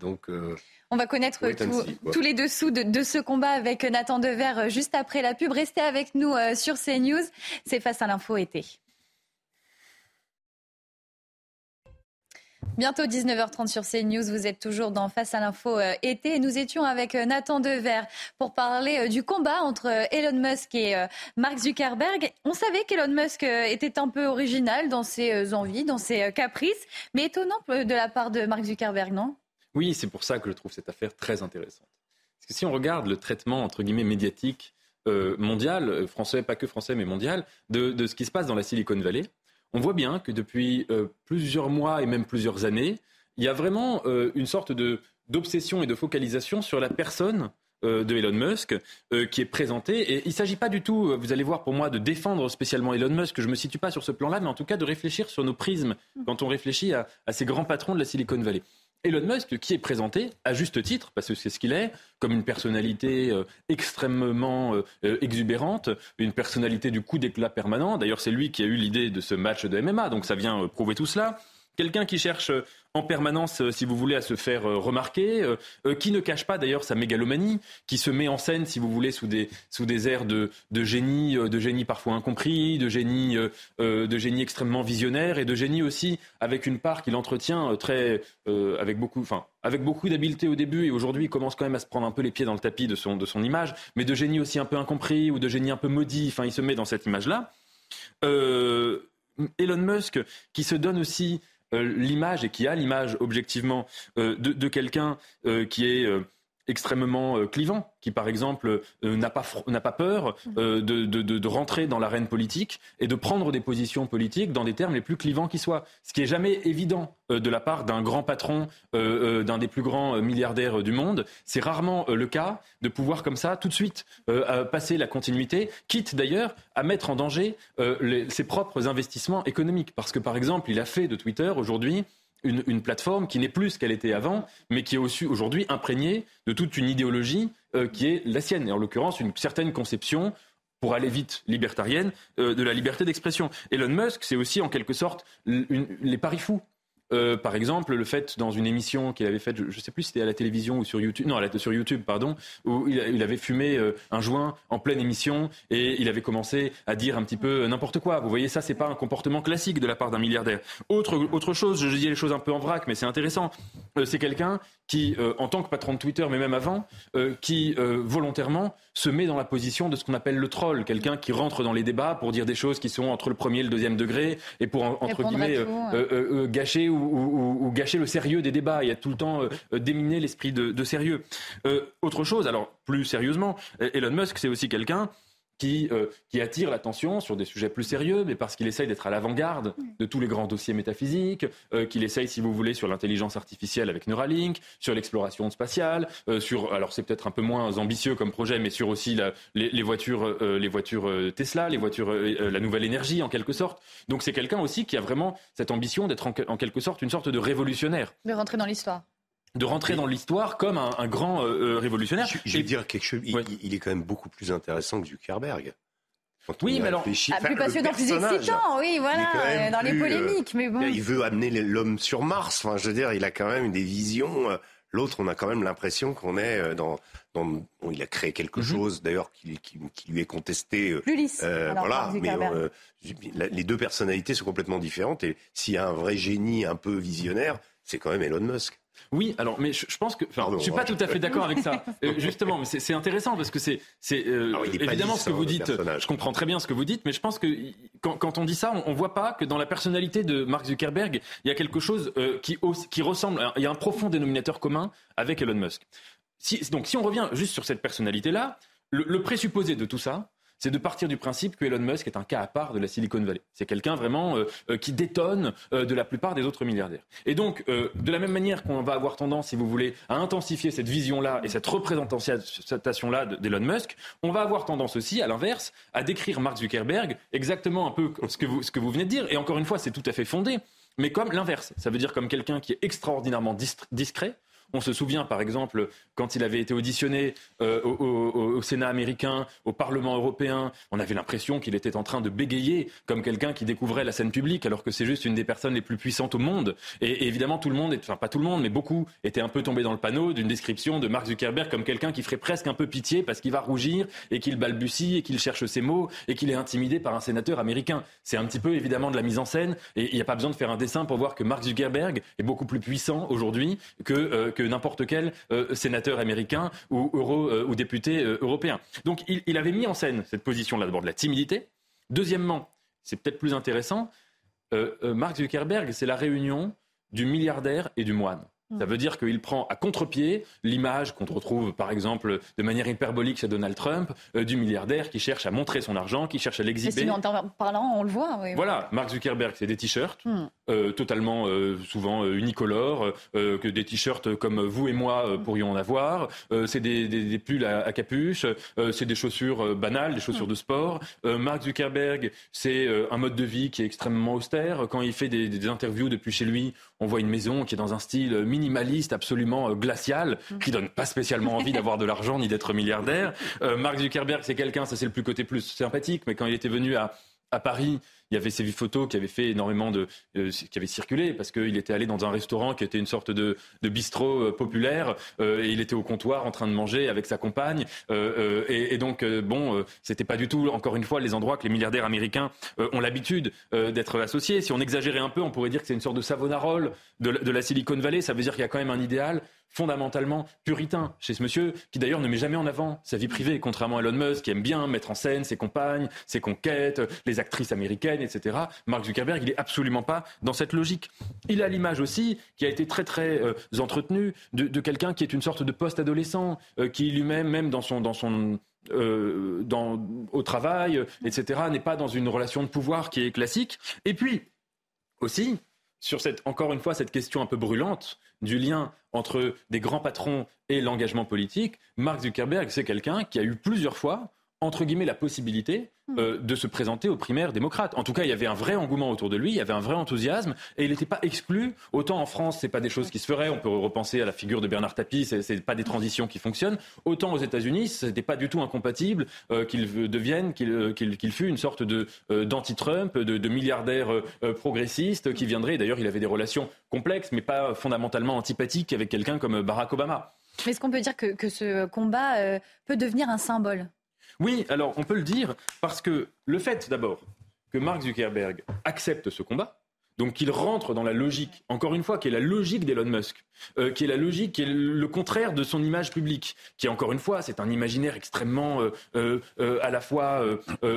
donc. On va connaître tous les dessous de, de, ce combat avec Nathan Dever juste après la pub. Restez avec nous sur CNews. C'est face à l'info été. Bientôt 19h30 sur CNews. Vous êtes toujours dans Face à l'info euh, été. Nous étions avec euh, Nathan Dever pour parler euh, du combat entre Elon Musk et Mark Zuckerberg. On savait qu'Elon Musk était un peu original dans ses envies, dans ses caprices, mais étonnant de la part de Mark Zuckerberg, non? Oui, c'est pour ça que je trouve cette affaire très intéressante. Parce que si on regarde le traitement, entre guillemets, médiatique mondial, français, pas que français, mais mondial, de ce qui se passe dans la Silicon Valley, on voit bien que depuis euh, plusieurs mois et même plusieurs années, il y a vraiment euh, une sorte d'obsession et de focalisation sur la personne euh, de Elon Musk qui est présentée. Et il ne s'agit pas du tout, vous allez voir pour moi, de défendre spécialement Elon Musk. Je ne me situe pas sur ce plan-là, mais en tout cas de réfléchir sur nos prismes quand on réfléchit à ces grands patrons de la Silicon Valley. Elon Musk, qui est présenté, à juste titre, parce que c'est ce qu'il est, comme une personnalité euh, extrêmement euh, euh, exubérante, une personnalité du coup d'éclat permanent. D'ailleurs, c'est lui qui a eu l'idée de ce match de MMA, donc ça vient prouver tout cela. Quelqu'un qui cherche en permanence, euh, si vous voulez, à se faire euh, remarquer, euh, qui ne cache pas d'ailleurs sa mégalomanie, qui se met en scène, si vous voulez, sous des, sous des airs de, de génie, de génie parfois incompris, de génie, de génie extrêmement visionnaire et de génie aussi avec une part qu'il entretient très, avec beaucoup, enfin, avec beaucoup d'habileté au début et aujourd'hui il commence quand même à se prendre un peu les pieds dans le tapis de son, de son image, mais de génie aussi un peu incompris ou de génie un peu maudit, enfin il se met dans cette image-là. Elon Musk qui se donne aussi euh, l'image et qui a l'image objectivement euh, de, quelqu'un euh, qui est extrêmement clivant, qui par exemple n'a pas, pas peur de, de, rentrer dans l'arène politique et de prendre des positions politiques dans des termes les plus clivants qui soient. Ce qui est jamais évident de la part d'un grand patron, d'un des plus grands milliardaires du monde. C'est rarement le cas de pouvoir comme ça tout de suite passer la continuité, quitte d'ailleurs à mettre en danger ses propres investissements économiques. Parce que par exemple, il a fait de Twitter aujourd'hui une, plateforme qui n'est plus ce qu'elle était avant, mais qui est aussi aujourd'hui imprégnée de toute une idéologie euh, qui est la sienne, et en l'occurrence une certaine conception pour aller vite libertarienne, euh, de la liberté d'expression. Elon Musk, c'est aussi en quelque sorte les paris fous euh, par exemple, le fait dans une émission qu'il avait faite, je ne sais plus si c'était à la télévision ou sur YouTube, non, sur YouTube, pardon, où il, avait fumé euh, un joint en pleine émission et il avait commencé à dire un petit peu n'importe quoi. Vous voyez, ça, c'est pas un comportement classique de la part d'un milliardaire. Autre, autre chose, je dis les choses un peu en vrac, mais c'est intéressant. Euh, c'est quelqu'un qui, euh, en tant que patron de Twitter, mais même avant, euh, qui volontairement se met dans la position de ce qu'on appelle le troll, quelqu'un qui rentre dans les débats pour dire des choses qui sont entre le premier et le deuxième degré, et pour, entre guillemets, gâcher ou, gâcher le sérieux des débats. Il y a tout le temps déminer l'esprit de sérieux. autre chose, alors plus sérieusement, Elon Musk, c'est aussi quelqu'un qui, euh, qui attire l'attention sur des sujets plus sérieux, mais parce qu'il essaye d'être à l'avant-garde de tous les grands dossiers métaphysiques, euh, qu'il essaye, si vous voulez, sur l'intelligence artificielle avec Neuralink, sur l'exploration spatiale, euh, sur, alors c'est peut-être un peu moins ambitieux comme projet, mais sur aussi la, les, les, voitures, les voitures Tesla, les voitures, la nouvelle énergie en quelque sorte. Donc c'est quelqu'un aussi qui a vraiment cette ambition d'être en, en quelque sorte une sorte de révolutionnaire. De rentrer dans l'histoire de rentrer dans l'histoire comme un, grand euh, euh, révolutionnaire. Je, vais dire quelque chose. Il, est quand même beaucoup plus intéressant que Zuckerberg. oui, mais alors, ah, plus passionnant, plus excitant, oui, voilà, euh, dans les polémiques, mais bon. Il veut amener l'homme sur Mars. Enfin, je veux dire, il a quand même des visions. L'autre, on a quand même l'impression qu'on est dans, dans il a créé quelque mhm. chose, d'ailleurs, qui, qui, lui est contesté. Plus lisse. voilà, mais les deux personnalités sont complètement différentes. Et s'il y a un vrai génie un peu visionnaire, c'est quand même Elon Musk. Oui, alors, mais je, pense que, enfin, je suis pas tout à fait d'accord avec ça. *laughs* Euh, justement, mais c'est intéressant parce que c'est, c'est euh, évidemment ce que vous dites. Je comprends très bien ce que vous dites, mais je pense que quand, on dit ça, on, ne voit pas que dans la personnalité de Mark Zuckerberg, il y a quelque chose euh, qui, qui ressemble. Il y a un profond dénominateur commun avec Elon Musk. Si, donc, si on revient juste sur cette personnalité-là, le présupposé de tout ça, c'est de partir du principe que Elon Musk est un cas à part de la Silicon Valley. C'est quelqu'un vraiment euh, euh, qui détonne euh, de la plupart des autres milliardaires. Et donc, de la même manière qu'on va avoir tendance, si vous voulez, à intensifier cette vision-là et cette représentation-là d'Elon Musk, on va avoir tendance aussi, à l'inverse, à décrire Mark Zuckerberg exactement un peu ce que vous, ce que vous venez de dire. Et encore une fois, c'est tout à fait fondé mais comme l'inverse. Ça veut dire comme quelqu'un qui est extraordinairement discret, on se souvient, par exemple, quand il avait été auditionné euh, au, Sénat américain, au Parlement européen, on avait l'impression qu'il était en train de bégayer comme quelqu'un qui découvrait la scène publique, alors que c'est juste une des personnes les plus puissantes au monde. Et, évidemment, tout le monde, enfin pas tout le monde, mais beaucoup étaient un peu tombés dans le panneau d'une description de Mark Zuckerberg comme quelqu'un qui ferait presque un peu pitié parce qu'il va rougir et qu'il balbutie et qu'il cherche ses mots et qu'il est intimidé par un sénateur américain. C'est un petit peu évidemment de la mise en scène et il n'y a pas besoin de faire un dessin pour voir que Mark Zuckerberg est beaucoup plus puissant aujourd'hui que euh, n'importe quel euh, sénateur américain ou, euro, euh, ou député euh, européen. Donc il, avait mis en scène cette position-là d'abord de la timidité. Deuxièmement, c'est peut-être plus intéressant, Mark Zuckerberg, c'est la réunion du milliardaire et du moine. Ça veut dire qu'il prend à contre-pied l'image qu'on retrouve, par exemple, de manière hyperbolique chez Donald Trump, euh, du milliardaire qui cherche à montrer son argent, qui cherche à l'exhiber. En parlant, on le voit. voilà, Mark Zuckerberg, c'est des t-shirts, hmm. euh, totalement euh, souvent unicolores, que des t-shirts comme vous et moi pourrions en avoir. c'est des, des, pulls à, capuche, c'est des chaussures banales, des chaussures hmm. de sport. Mark Zuckerberg, c'est un mode de vie qui est extrêmement austère. Quand il fait des, des interviews depuis chez lui, on voit une maison qui est dans un style minimaliste, absolument euh, glacial, mm. qui donne pas spécialement envie d'avoir de l'argent ni d'être milliardaire. Euh, Mark Zuckerberg, c'est quelqu'un, ça c'est le plus côté plus sympathique, mais quand il était venu à, à Paris, il y avait ces photos qui avaient fait énormément de, euh, qui avaient circulé parce qu'il était allé dans un restaurant qui était une sorte de, de bistrot euh, populaire euh, et il était au comptoir en train de manger avec sa compagne et, donc bon, c'était pas du tout encore une fois les endroits que les milliardaires américains ont l'habitude d'être associés. Si on exagérait un peu, on pourrait dire que c'est une sorte de savonarole de la Silicon Valley. Ça veut dire qu'il y a quand même un idéal fondamentalement puritain chez ce monsieur, qui d'ailleurs ne met jamais en avant sa vie privée, contrairement à Elon Musk, qui aime bien mettre en scène ses compagnes, ses conquêtes, les actrices américaines, etc. Mark Zuckerberg, il est absolument pas dans cette logique. Il a l'image aussi, qui a été très très euh, entretenue, de, quelqu'un qui est une sorte de post-adolescent, euh, qui lui-même, même dans son, dans son euh, au travail, etc., n'est pas dans une relation de pouvoir qui est classique. Et puis, aussi, sur cette, encore une fois, cette question un peu brûlante du lien entre des grands patrons et l'engagement politique, Mark Zuckerberg, c'est quelqu'un qui a eu plusieurs fois, entre guillemets, la possibilité euh, de se présenter aux primaires démocrates. En tout cas, il y avait un vrai engouement autour de lui, il y avait un vrai enthousiasme, et il n'était pas exclu. Autant en France, c'est pas des choses qui se feraient. On peut repenser à la figure de Bernard Tapie, c'est pas des transitions qui fonctionnent. Autant aux États-Unis, c'était pas du tout incompatible euh, qu'il devienne, qu'il euh, fût une sorte de d'anti-Trump, de, de, milliardaire progressiste qui viendrait. D'ailleurs, il avait des relations complexes, mais pas fondamentalement antipathiques avec quelqu'un comme Barack Obama. Mais est-ce qu'on peut dire que, que ce combat peut devenir un symbole? Oui, alors on peut le dire parce que le fait d'abord que Mark Zuckerberg accepte ce combat, donc qu'il rentre dans la logique, encore une fois, qui est la logique d'Elon Musk, euh, qui est la logique, qui est le contraire de son image publique, qui encore une fois, c'est un imaginaire extrêmement euh, euh, à la fois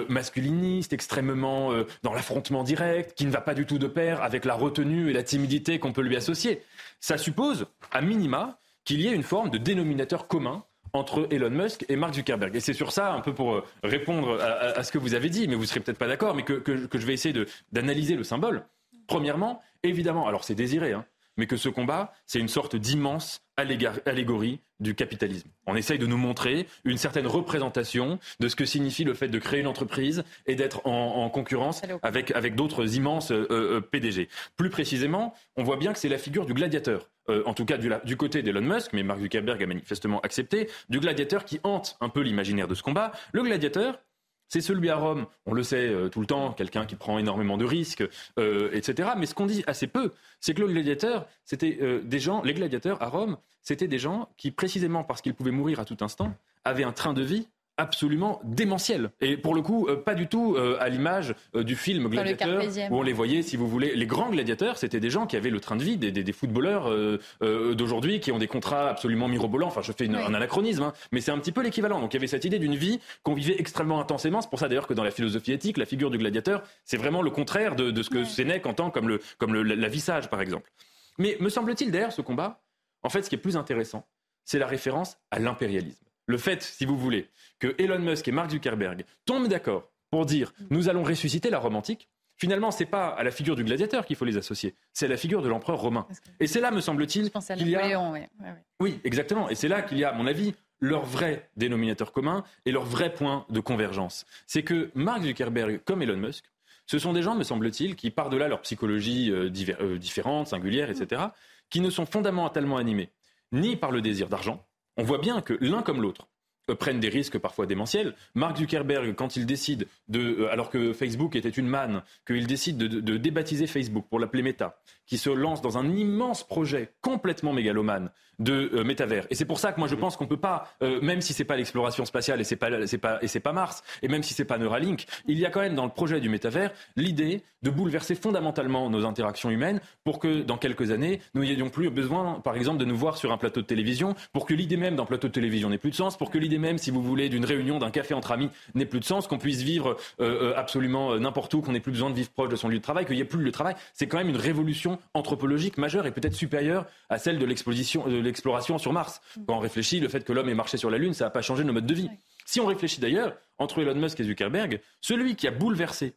masculiniste, extrêmement dans l'affrontement direct, qui ne va pas du tout de pair avec la retenue et la timidité qu'on peut lui associer. Ça suppose, à minima, qu'il y ait une forme de dénominateur commun entre Elon Musk et Mark Zuckerberg. Et c'est sur ça, un peu pour répondre à, ce que vous avez dit, mais vous ne serez peut-être pas d'accord, mais que, que, je vais essayer d'analyser le symbole. Premièrement, évidemment, alors c'est désiré, hein, mais que ce combat, c'est une sorte d'immense allégorie du capitalisme. On essaye de nous montrer une certaine représentation de ce que signifie le fait de créer une entreprise et d'être en, concurrence avec, avec d'autres immenses euh, euh, PDG. Plus précisément, on voit bien que c'est la figure du gladiateur. Euh, en tout cas du, côté d'Elon Musk, mais Mark Zuckerberg a manifestement accepté, du gladiateur qui hante un peu l'imaginaire de ce combat. Le gladiateur, c'est celui à Rome, on le sait euh, tout le temps, quelqu'un qui prend énormément de risques, euh, etc. Mais ce qu'on dit assez peu, c'est que le gladiateur, c'était des gens, les gladiateurs à Rome, c'était des gens qui, précisément parce qu'ils pouvaient mourir à tout instant, avaient un train de vie absolument démentiel. Et pour le coup, euh, pas du tout euh, à l'image euh, du film Gladiateur, où on les voyait, si vous voulez, les grands gladiateurs, c'était des gens qui avaient le train de vie des, des, footballeurs d'aujourd'hui, qui ont des contrats absolument mirobolants. Enfin, je fais un anachronisme, hein, mais c'est un petit peu l'équivalent. Donc il y avait cette idée d'une vie qu'on vivait extrêmement intensément. C'est pour ça d'ailleurs que dans la philosophie éthique, la figure du gladiateur, c'est vraiment le contraire de, de ce que Sénèque entend comme, le, comme le, la vissage, par exemple. Mais me semble-t-il, derrière ce combat, en fait, ce qui est plus intéressant, c'est la référence à l'impérialisme. Le fait, si vous voulez, que Elon Musk et Mark Zuckerberg tombent d'accord pour dire nous allons ressusciter la Rome antique, finalement, ce n'est pas à la figure du gladiateur qu'il faut les associer, c'est à la figure de l'empereur romain. Et c'est là, me semble-t-il, qu'il y a... Oui, oui, exactement. Et c'est là qu'il y a, à mon avis, leur vrai dénominateur commun et leur vrai point de convergence. C'est que Mark Zuckerberg, comme Elon Musk, ce sont des gens, me semble-t-il, qui, par-delà leur psychologie euh, euh, différente, singulière, etc., qui ne sont fondamentalement animés ni par le désir d'argent. On voit bien que l'un comme l'autre euh, prennent des risques parfois démentiels. Mark Zuckerberg, quand il décide de, euh, alors que Facebook était une manne, qu'il décide de, débaptiser Facebook pour l'appeler Meta, qui se lance dans un immense projet complètement mégalomane de euh, métavers. Et c'est pour ça que moi je pense qu'on peut pas, même si c'est pas l'exploration spatiale et c'est pas c'est pas et c'est pas Mars, et même si c'est pas Neuralink, il y a quand même dans le projet du métavers l'idée de bouleverser fondamentalement nos interactions humaines pour que dans quelques années nous n'ayons plus besoin, par exemple, de nous voir sur un plateau de télévision, pour que l'idée même d'un plateau de télévision n'ait plus de sens, pour que l'idée même, si vous voulez, d'une réunion, d'un café entre amis n'ait plus de sens, qu'on puisse vivre euh, euh, absolument euh, n'importe où, qu'on n'ait plus besoin de vivre proche de son lieu de travail, qu'il n'y ait plus de travail. C'est quand même une révolution anthropologique majeure et peut-être supérieure à celle de l'exploration sur Mars. Quand on réfléchit, le fait que l'homme ait marché sur la Lune, ça n'a pas changé nos modes de vie. Si on réfléchit d'ailleurs, entre Elon Musk et Zuckerberg, celui qui a bouleversé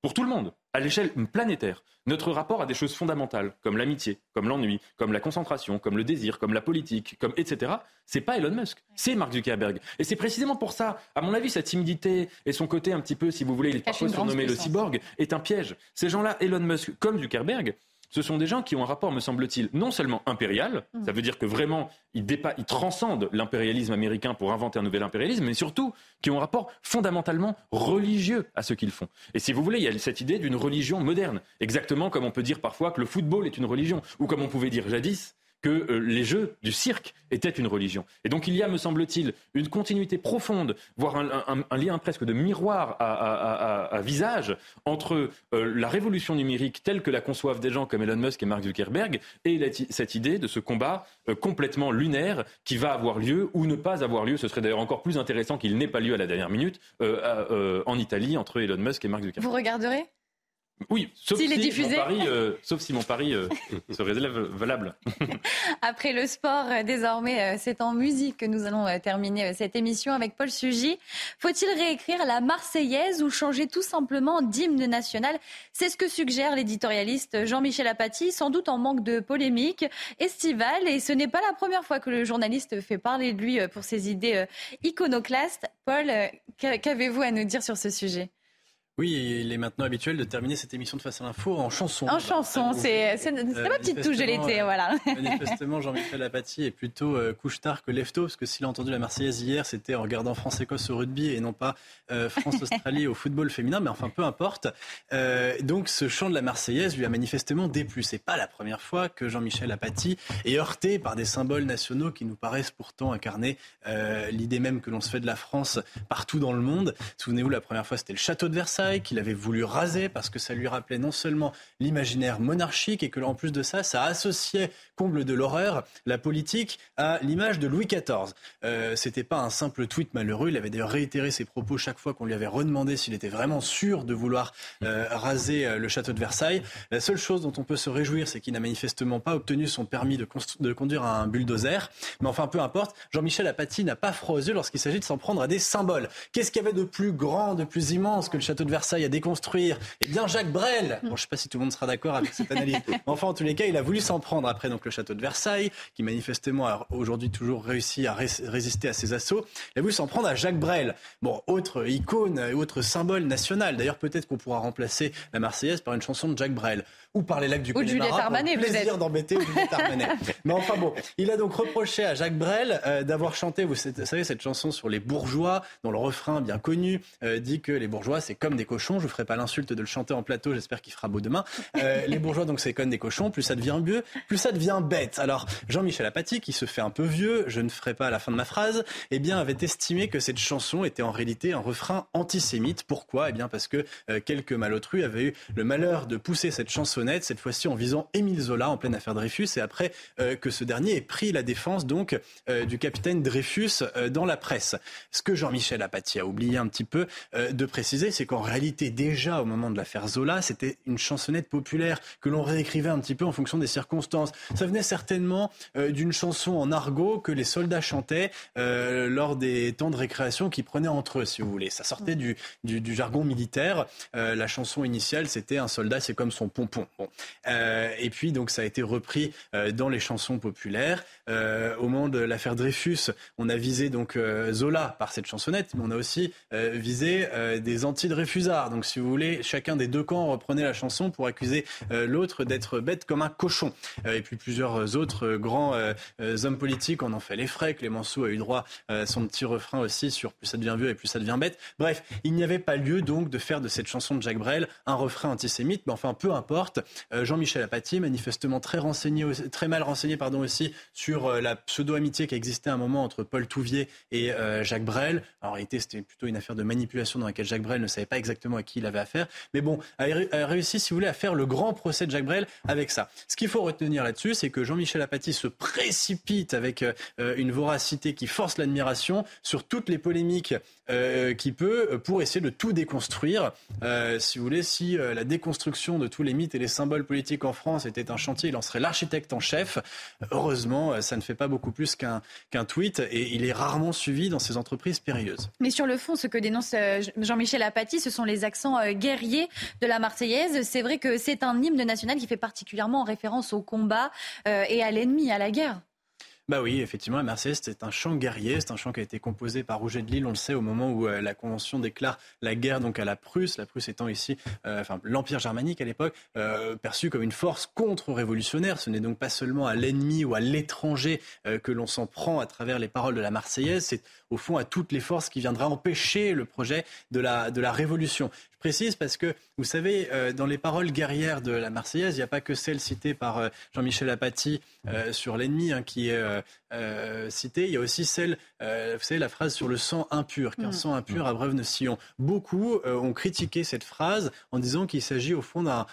pour tout le monde, à l'échelle planétaire, notre rapport à des choses fondamentales, comme l'amitié, comme l'ennui, comme la concentration, comme le désir, comme la politique, comme etc., c'est pas Elon Musk, c'est Mark Zuckerberg. Et c'est précisément pour ça, à mon avis, sa timidité et son côté un petit peu, si vous voulez, il est parfois surnommé le cyborg, est un piège. Ces gens-là, Elon Musk comme Zuckerberg, ce sont des gens qui ont un rapport, me semble-t-il, non seulement impérial, mm. ça veut dire que vraiment ils, ils transcendent l'impérialisme américain pour inventer un nouvel impérialisme, mais surtout qui ont un rapport fondamentalement religieux à ce qu'ils font. Et si vous voulez, il y a cette idée d'une religion moderne, exactement comme on peut dire parfois que le football est une religion, ou comme on pouvait dire jadis que euh, les jeux du cirque étaient une religion. Et donc il y a, me semble-t-il, une continuité profonde, voire un, lien presque de miroir à, visage entre euh, la révolution numérique telle que la conçoivent des gens comme Elon Musk et Mark Zuckerberg et cette idée de ce combat euh, complètement lunaire qui va avoir lieu ou ne pas avoir lieu. Ce serait d'ailleurs encore plus intéressant qu'il n'ait pas lieu à la dernière minute en Italie entre Elon Musk et Mark Zuckerberg. Vous regarderez? Oui, sauf si, Mon pari, euh, sauf si mon pari euh, *laughs* se révèle valable. *laughs* Après le sport, euh, désormais, c'est en musique que nous allons terminer cette émission avec Paul Sugy. Faut-il réécrire la Marseillaise ou changer tout simplement d'hymne national? C'est ce que suggère l'éditorialiste Jean-Michel Apathy, sans doute en manque de polémique estivale. Et ce n'est pas la première fois que le journaliste fait parler de lui pour ses idées iconoclastes. Paul, qu'avez-vous à nous dire sur ce sujet? Oui, il est maintenant habituel de terminer cette émission de Face à l'info en chanson. En chanson, c'est ma petite touche de l'été, voilà. Manifestement, Jean-Michel Apathy est plutôt euh, couche-tard que lève-tôt, parce que s'il a entendu la Marseillaise hier, c'était en regardant France-Écosse au rugby et non pas euh, France-Australie *laughs* au football féminin, mais enfin, peu importe. Euh, donc, ce chant de la Marseillaise lui a manifestement déplu. C'est pas la première fois que Jean-Michel Apathy est heurté par des symboles nationaux qui nous paraissent pourtant incarner l'idée même que l'on se fait de la France partout dans le monde. Souvenez-vous, la première fois, c'était le château de Versailles Qu'il avait voulu raser parce que ça lui rappelait non seulement l'imaginaire monarchique et que, en plus de ça, ça associait, comble de l'horreur, la politique à l'image de Louis XIV. Euh, C'était pas un simple tweet malheureux. Il avait d'ailleurs réitéré ses propos chaque fois qu'on lui avait redemandé s'il était vraiment sûr de vouloir euh, raser euh, le château de Versailles. La seule chose dont on peut se réjouir, c'est qu'il n'a manifestement pas obtenu son permis de, de, conduire un bulldozer. Mais enfin, peu importe, Jean-Michel Apathy n'a pas froid aux yeux lorsqu'il s'agit de s'en prendre à des symboles. Qu'est-ce qu'il y avait de plus grand, de plus immense que le château de Versailles à déconstruire Eh bien, Jacques Brel. Bon, je ne sais pas si tout le monde sera d'accord avec cette analyse. *laughs* Enfin, en tous les cas, il a voulu s'en prendre après donc le château de Versailles, qui manifestement a aujourd'hui toujours réussi à résister à ses assauts. Il a voulu s'en prendre à Jacques Brel. Bon, autre icône, autre symbole national. D'ailleurs, peut-être qu'on pourra remplacer la Marseillaise par une chanson de Jacques Brel ou par les lacs du Connemara. Ou le plaisir d'embêter Juliette Armanet. *laughs* Mais enfin bon, il a donc reproché à Jacques Brel euh, d'avoir chanté, vous savez, cette chanson sur les bourgeois, dont le refrain bien connu euh, dit que les bourgeois c'est comme des cochons. Je ne ferai pas l'insulte de le chanter en plateau, j'espère qu'il fera beau demain. Euh, *laughs* les bourgeois donc c'est comme des cochons, plus ça devient vieux, plus ça devient bête. Alors Jean-Michel Apathy, qui se fait un peu vieux, je ne ferai pas à la fin de ma phrase, eh bien avait estimé que cette chanson était en réalité un refrain antisémite. Pourquoi? Eh bien parce que quelques malotrus avaient eu le malheur de pousser cette chansonnette cette fois-ci en visant Émile Zola en pleine affaire Dreyfus, et après euh, que ce dernier ait pris la défense donc euh, du capitaine Dreyfus euh, dans la presse. Ce que Jean-Michel Apathy a oublié un petit peu de préciser, c'est qu'en réalité, déjà au moment de l'affaire Zola, c'était une chansonnette populaire que l'on réécrivait un petit peu en fonction des circonstances. Ça venait certainement d'une chanson en argot que les soldats chantaient lors des temps de récréation qu'ils prenaient entre eux, si vous voulez. Ça sortait du, du, du jargon militaire. la chanson initiale, c'était un soldat, c'est comme son pompon. Euh, et puis donc ça a été repris euh, dans les chansons populaires. Euh, au moment de l'affaire Dreyfus, on a visé donc Zola par cette chansonnette, mais on a aussi visé des anti-Dreyfusards. Donc si vous voulez, chacun des deux camps reprenait la chanson pour accuser l'autre d'être bête comme un cochon. et puis plusieurs autres grands hommes politiques en ont fait les frais. Clémenceau a eu droit à son petit refrain aussi sur plus ça devient vieux et plus ça devient bête. Bref, il n'y avait pas lieu donc de faire de cette chanson de Jacques Brel un refrain antisémite, mais enfin peu importe. Euh, Jean-Michel Apathy, manifestement très, mal renseigné pardon, aussi sur euh, la pseudo-amitié qui existait à un moment entre Paul Touvier et euh, Jacques Brel. en réalité, c'était plutôt une affaire de manipulation dans laquelle Jacques Brel ne savait pas exactement à qui il avait affaire. Mais bon, a réussi, si vous voulez, à faire le grand procès de Jacques Brel avec ça. Ce qu'il faut retenir là-dessus, c'est que Jean-Michel Apathy se précipite avec une voracité qui force l'admiration sur toutes les polémiques qu'il peut pour essayer de tout déconstruire. si vous voulez, si la déconstruction de tous les mythes et les symbole politique en France était un chantier, il en serait l'architecte en chef. Heureusement, ça ne fait pas beaucoup plus qu'un qu'un tweet et il est rarement suivi dans ces entreprises périlleuses. Mais sur le fond, ce que dénonce euh, Jean-Michel Apathy, ce sont les accents euh, guerriers de la Marseillaise. C'est vrai que c'est un hymne national qui fait particulièrement référence au combat euh, et à l'ennemi, à la guerre. Bah oui, effectivement, la Marseillaise, c'est un chant guerrier. C'est un chant qui a été composé par Rouget de Lille, on le sait, au moment où euh, la Convention déclare la guerre donc à la Prusse. La Prusse étant ici, euh, enfin, l'Empire germanique à l'époque, euh, perçu comme une force contre-révolutionnaire. Ce n'est donc pas seulement à l'ennemi ou à l'étranger que l'on s'en prend à travers les paroles de la Marseillaise. C'est au fond à toutes les forces qui viendraient empêcher le projet de la, de la révolution. Précise parce que, vous savez, euh, dans les paroles guerrières de la Marseillaise, il n'y a pas que celles citées par euh, Jean-Michel Apathy euh, sur l'ennemi hein, qui est citée, il y a aussi celle, vous savez, la phrase sur le sang impur, qu'un mm. sang impur abreuve nos sillons. Beaucoup ont critiqué cette phrase en disant qu'il s'agit au fond d'un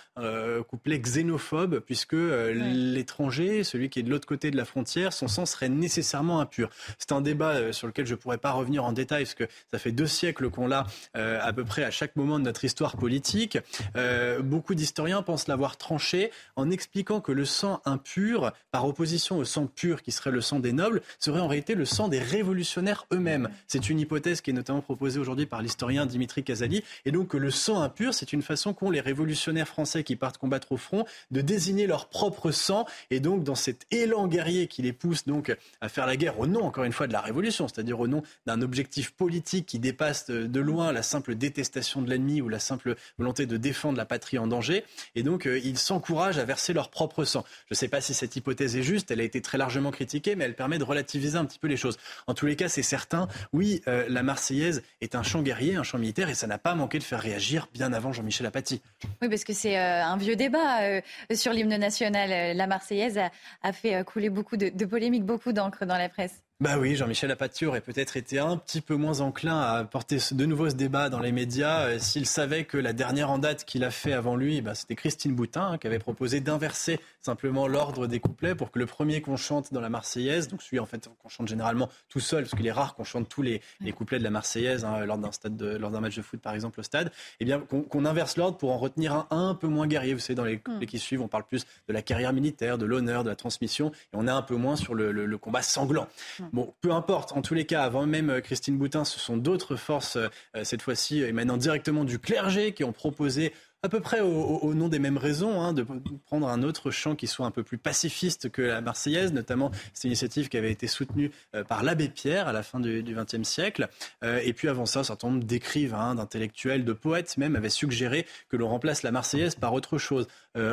couplet xénophobe, puisque l'étranger, celui qui est de l'autre côté de la frontière, son sang serait nécessairement impur. C'est un débat sur lequel je pourrais pas revenir en détail parce que ça fait deux siècles qu'on l'a euh, à peu près à chaque moment de notre histoire politique. Euh, beaucoup d'historiens pensent l'avoir tranché en expliquant que le sang impur, par opposition au sang pur qui serait le sang nobles, serait en réalité le sang des révolutionnaires eux-mêmes. C'est une hypothèse qui est notamment proposée aujourd'hui par l'historien Dimitri Casali. Et donc le sang impur, c'est une façon qu'ont les révolutionnaires français qui partent combattre au front de désigner leur propre sang. Et donc dans cet élan guerrier qui les pousse donc à faire la guerre au nom, encore une fois, de la révolution, c'est-à-dire au nom d'un objectif politique qui dépasse de loin la simple détestation de l'ennemi ou la simple volonté de défendre la patrie en danger. Et donc, euh, ils s'encouragent à verser leur propre sang. Je ne sais pas si cette hypothèse est juste, elle a été très largement critiquée, mais elle permet de relativiser un petit peu les choses. En tous les cas, c'est certain, oui, euh, la Marseillaise est un champ guerrier, un champ militaire, et ça n'a pas manqué de faire réagir bien avant Jean-Michel Apathy. Oui, parce que c'est euh, un vieux débat sur l'hymne national. La Marseillaise a, fait couler beaucoup de polémiques, beaucoup d'encre dans la presse. Bah oui, Jean-Michel Apathy aurait peut-être été un petit peu moins enclin à porter de nouveau ce débat dans les médias euh, s'il savait que la dernière en date qu'il a fait avant lui, bah, c'était Christine Boutin hein, qui avait proposé d'inverser simplement l'ordre des couplets pour que le premier qu'on chante dans la Marseillaise, donc celui en fait qu'on chante généralement tout seul, parce qu'il est rare qu'on chante tous les, couplets de la Marseillaise hein, lors d'un stade, lors d'un match de foot par exemple au stade, eh bien qu'on inverse l'ordre pour en retenir un un peu moins guerrier. Vous savez, dans les couplets mm. qui suivent, on parle plus de la carrière militaire, de l'honneur, de la transmission, et on est un peu moins sur le, combat sanglant. Bon, peu importe. En tous les cas, avant même euh, Christine Boutin, ce sont d'autres forces, euh, cette fois-ci émanant directement du clergé, qui ont proposé à peu près au, nom des mêmes raisons, hein, de prendre un autre chant qui soit un peu plus pacifiste que la Marseillaise, notamment cette initiative qui avait été soutenue euh, par l'abbé Pierre à la fin du XXe siècle. et puis avant ça, un certain nombre d'écrivains, d'intellectuels, de poètes même avaient suggéré que l'on remplace la Marseillaise par autre chose.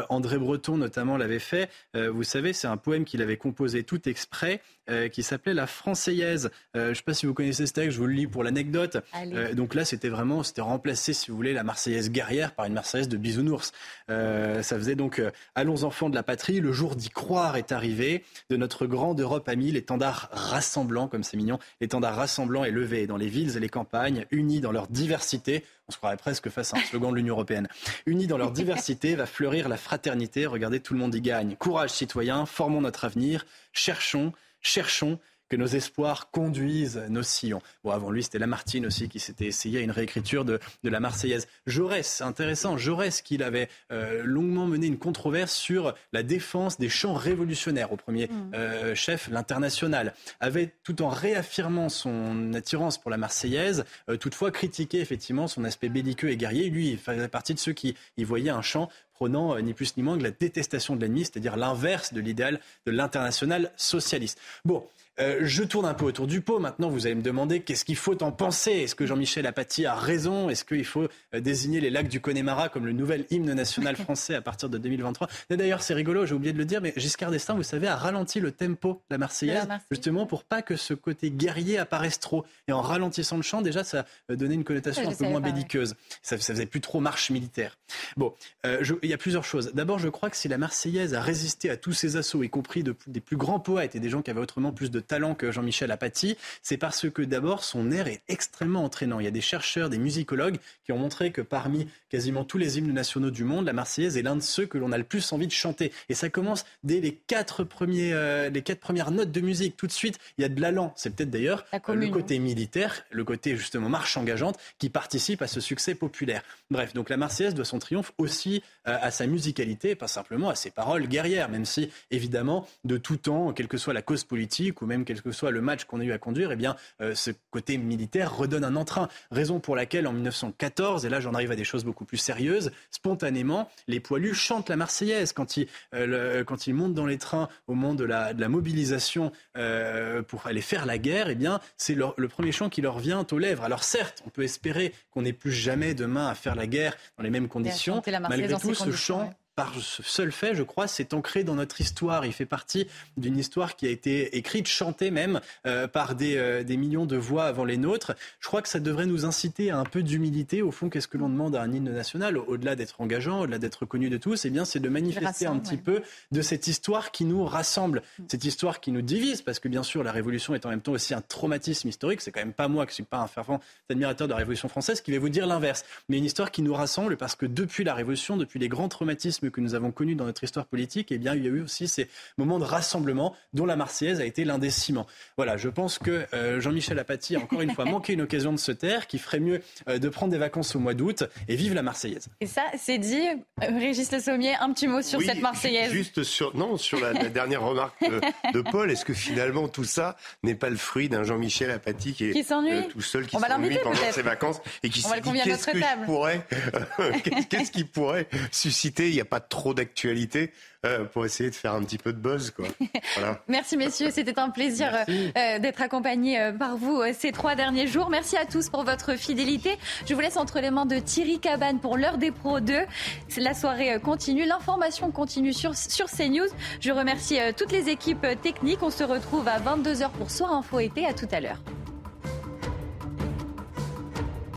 André Breton notamment l'avait fait. vous savez, c'est un poème qu'il avait composé tout exprès euh, qui s'appelait La Française. Euh, je ne sais pas si vous connaissez ce texte, je vous le lis pour l'anecdote. Euh, donc là, c'était vraiment, c'était remplacé, si vous voulez, la Marseillaise guerrière par une Marseillaise de bisounours. ça faisait donc Allons enfants de la patrie, le jour d'y croire est arrivé, de notre grande Europe amie, l'étendard rassemblant, comme c'est mignon, l'étendard rassemblant est levé dans les villes et les campagnes, unis dans leur diversité. On se croirait presque face à un slogan de l'Union européenne. Unis dans leur *laughs* diversité, va fleurir la fraternité. Regardez, tout le monde y gagne. Courage, citoyens, formons notre avenir, cherchons cherchons que nos espoirs conduisent nos sillons. Bon, avant lui, c'était Lamartine aussi qui s'était essayé à une réécriture de, la Marseillaise. Jaurès, intéressant, Jaurès qui avait euh, longuement mené une controverse sur la défense des chants révolutionnaires, au premier mm. euh, chef, l'international, avait, tout en réaffirmant son attirance pour la Marseillaise, euh, toutefois critiqué effectivement son aspect belliqueux et guerrier. Lui, il faisait partie de ceux qui y voyaient un chant prônant ni plus ni moins que la détestation de l'ennemi, c'est-à-dire l'inverse de l'idéal de l'international socialiste. Bon, euh, je tourne un peu autour du pot. Maintenant, vous allez me demander qu'est-ce qu'il faut en penser? Est-ce que Jean-Michel Apathy a raison? Est-ce qu'il faut euh, désigner les lacs du Connemara comme le nouvel hymne national français à partir de 2023 D'ailleurs, c'est rigolo, j'ai oublié de le dire, mais Giscard d'Estaing, vous savez, a ralenti le tempo de la Marseillaise, justement pour pas que ce côté guerrier apparaisse trop. Et en ralentissant le chant, déjà, ça donnait une connotation un peu moins belliqueuse. Ça, ça, faisait plus trop marche militaire. Bon, euh, il y a plusieurs choses. D'abord, je crois que si la Marseillaise a résisté à tous ces assauts, y compris des plus grands poètes et des gens qui avaient autrement plus de talent que Jean-Michel Apathy, c'est parce que d'abord son air est extrêmement entraînant. Il y a des chercheurs, des musicologues qui ont montré que parmi quasiment tous les hymnes nationaux du monde, la Marseillaise est l'un de ceux que l'on a le plus envie de chanter. Et ça commence dès les quatre, premiers, euh, les quatre premières notes de musique. Tout de suite, il y a de l'allant. C'est peut-être d'ailleurs euh, le côté militaire, le côté justement marche engageante qui participe à ce succès populaire. Bref, donc la Marseillaise doit son triomphe aussi euh, à sa musicalité, pas simplement à ses paroles guerrières, même si évidemment de tout temps, quelle que soit la cause politique ou même quel que soit le match qu'on a eu à conduire, eh bien, euh, ce côté militaire redonne un entrain. Raison pour laquelle, en 1914, et là j'en arrive à des choses beaucoup plus sérieuses, spontanément, les poilus chantent la Marseillaise quand ils, euh, quand ils montent dans les trains au moment de la, de la mobilisation euh, pour aller faire la guerre. Eh bien, c'est le premier chant qui leur vient aux lèvres. Alors certes, on peut espérer qu'on n'ait plus jamais demain à faire la guerre dans les mêmes conditions. Malgré tout, ce chant par ce seul fait, je crois, c'est ancré dans notre histoire. Il fait partie d'une histoire qui a été écrite, chantée même, euh, par des, euh, des, millions de voix avant les nôtres. Je crois que ça devrait nous inciter à un peu d'humilité. Au fond, qu'est-ce que l'on demande à un hymne national, au-delà d'être engageant, au-delà d'être connu de tous Eh bien, c'est de manifester un petit peu de cette histoire qui nous rassemble, cette histoire qui nous divise, parce que bien sûr, la Révolution est en même temps aussi un traumatisme historique. C'est quand même pas moi qui suis pas un fervent admirateur de la Révolution française qui vais vous dire l'inverse, mais une histoire qui nous rassemble parce que depuis la Révolution, depuis les grands traumatismes que nous avons connus dans notre histoire politique, eh bien, il y a eu aussi ces moments de rassemblement dont la Marseillaise a été l'un des ciments. Voilà, je pense que euh, Jean-Michel Apathy a encore une fois *laughs* manqué une occasion de se taire, qu'il ferait mieux euh, de prendre des vacances au mois d'août et vive la Marseillaise. Et ça, c'est dit. Euh, Régis Le Sommier, un petit mot sur cette Marseillaise. Juste sur, non, sur la, dernière remarque de, Paul, est-ce que finalement tout ça n'est pas le fruit d'un Jean-Michel Apathy qui est tout seul, qui s'ennuie pendant ses vacances et qui se dit qu'est-ce que je pourrais, *laughs* qu'est-ce qui pourrait susciter, il n'y a pas trop d'actualité euh, pour essayer de faire un petit peu de buzz. Quoi. *laughs* Merci messieurs, c'était un plaisir euh, d'être accompagné euh, par vous ces trois derniers jours. Merci à tous pour votre fidélité. Je vous laisse entre les mains de Thierry Cabane pour l'heure des pros 2. La soirée continue, l'information continue sur, sur CNews. Je remercie toutes les équipes techniques. On se retrouve à 22h pour Soir Info été. À tout à l'heure.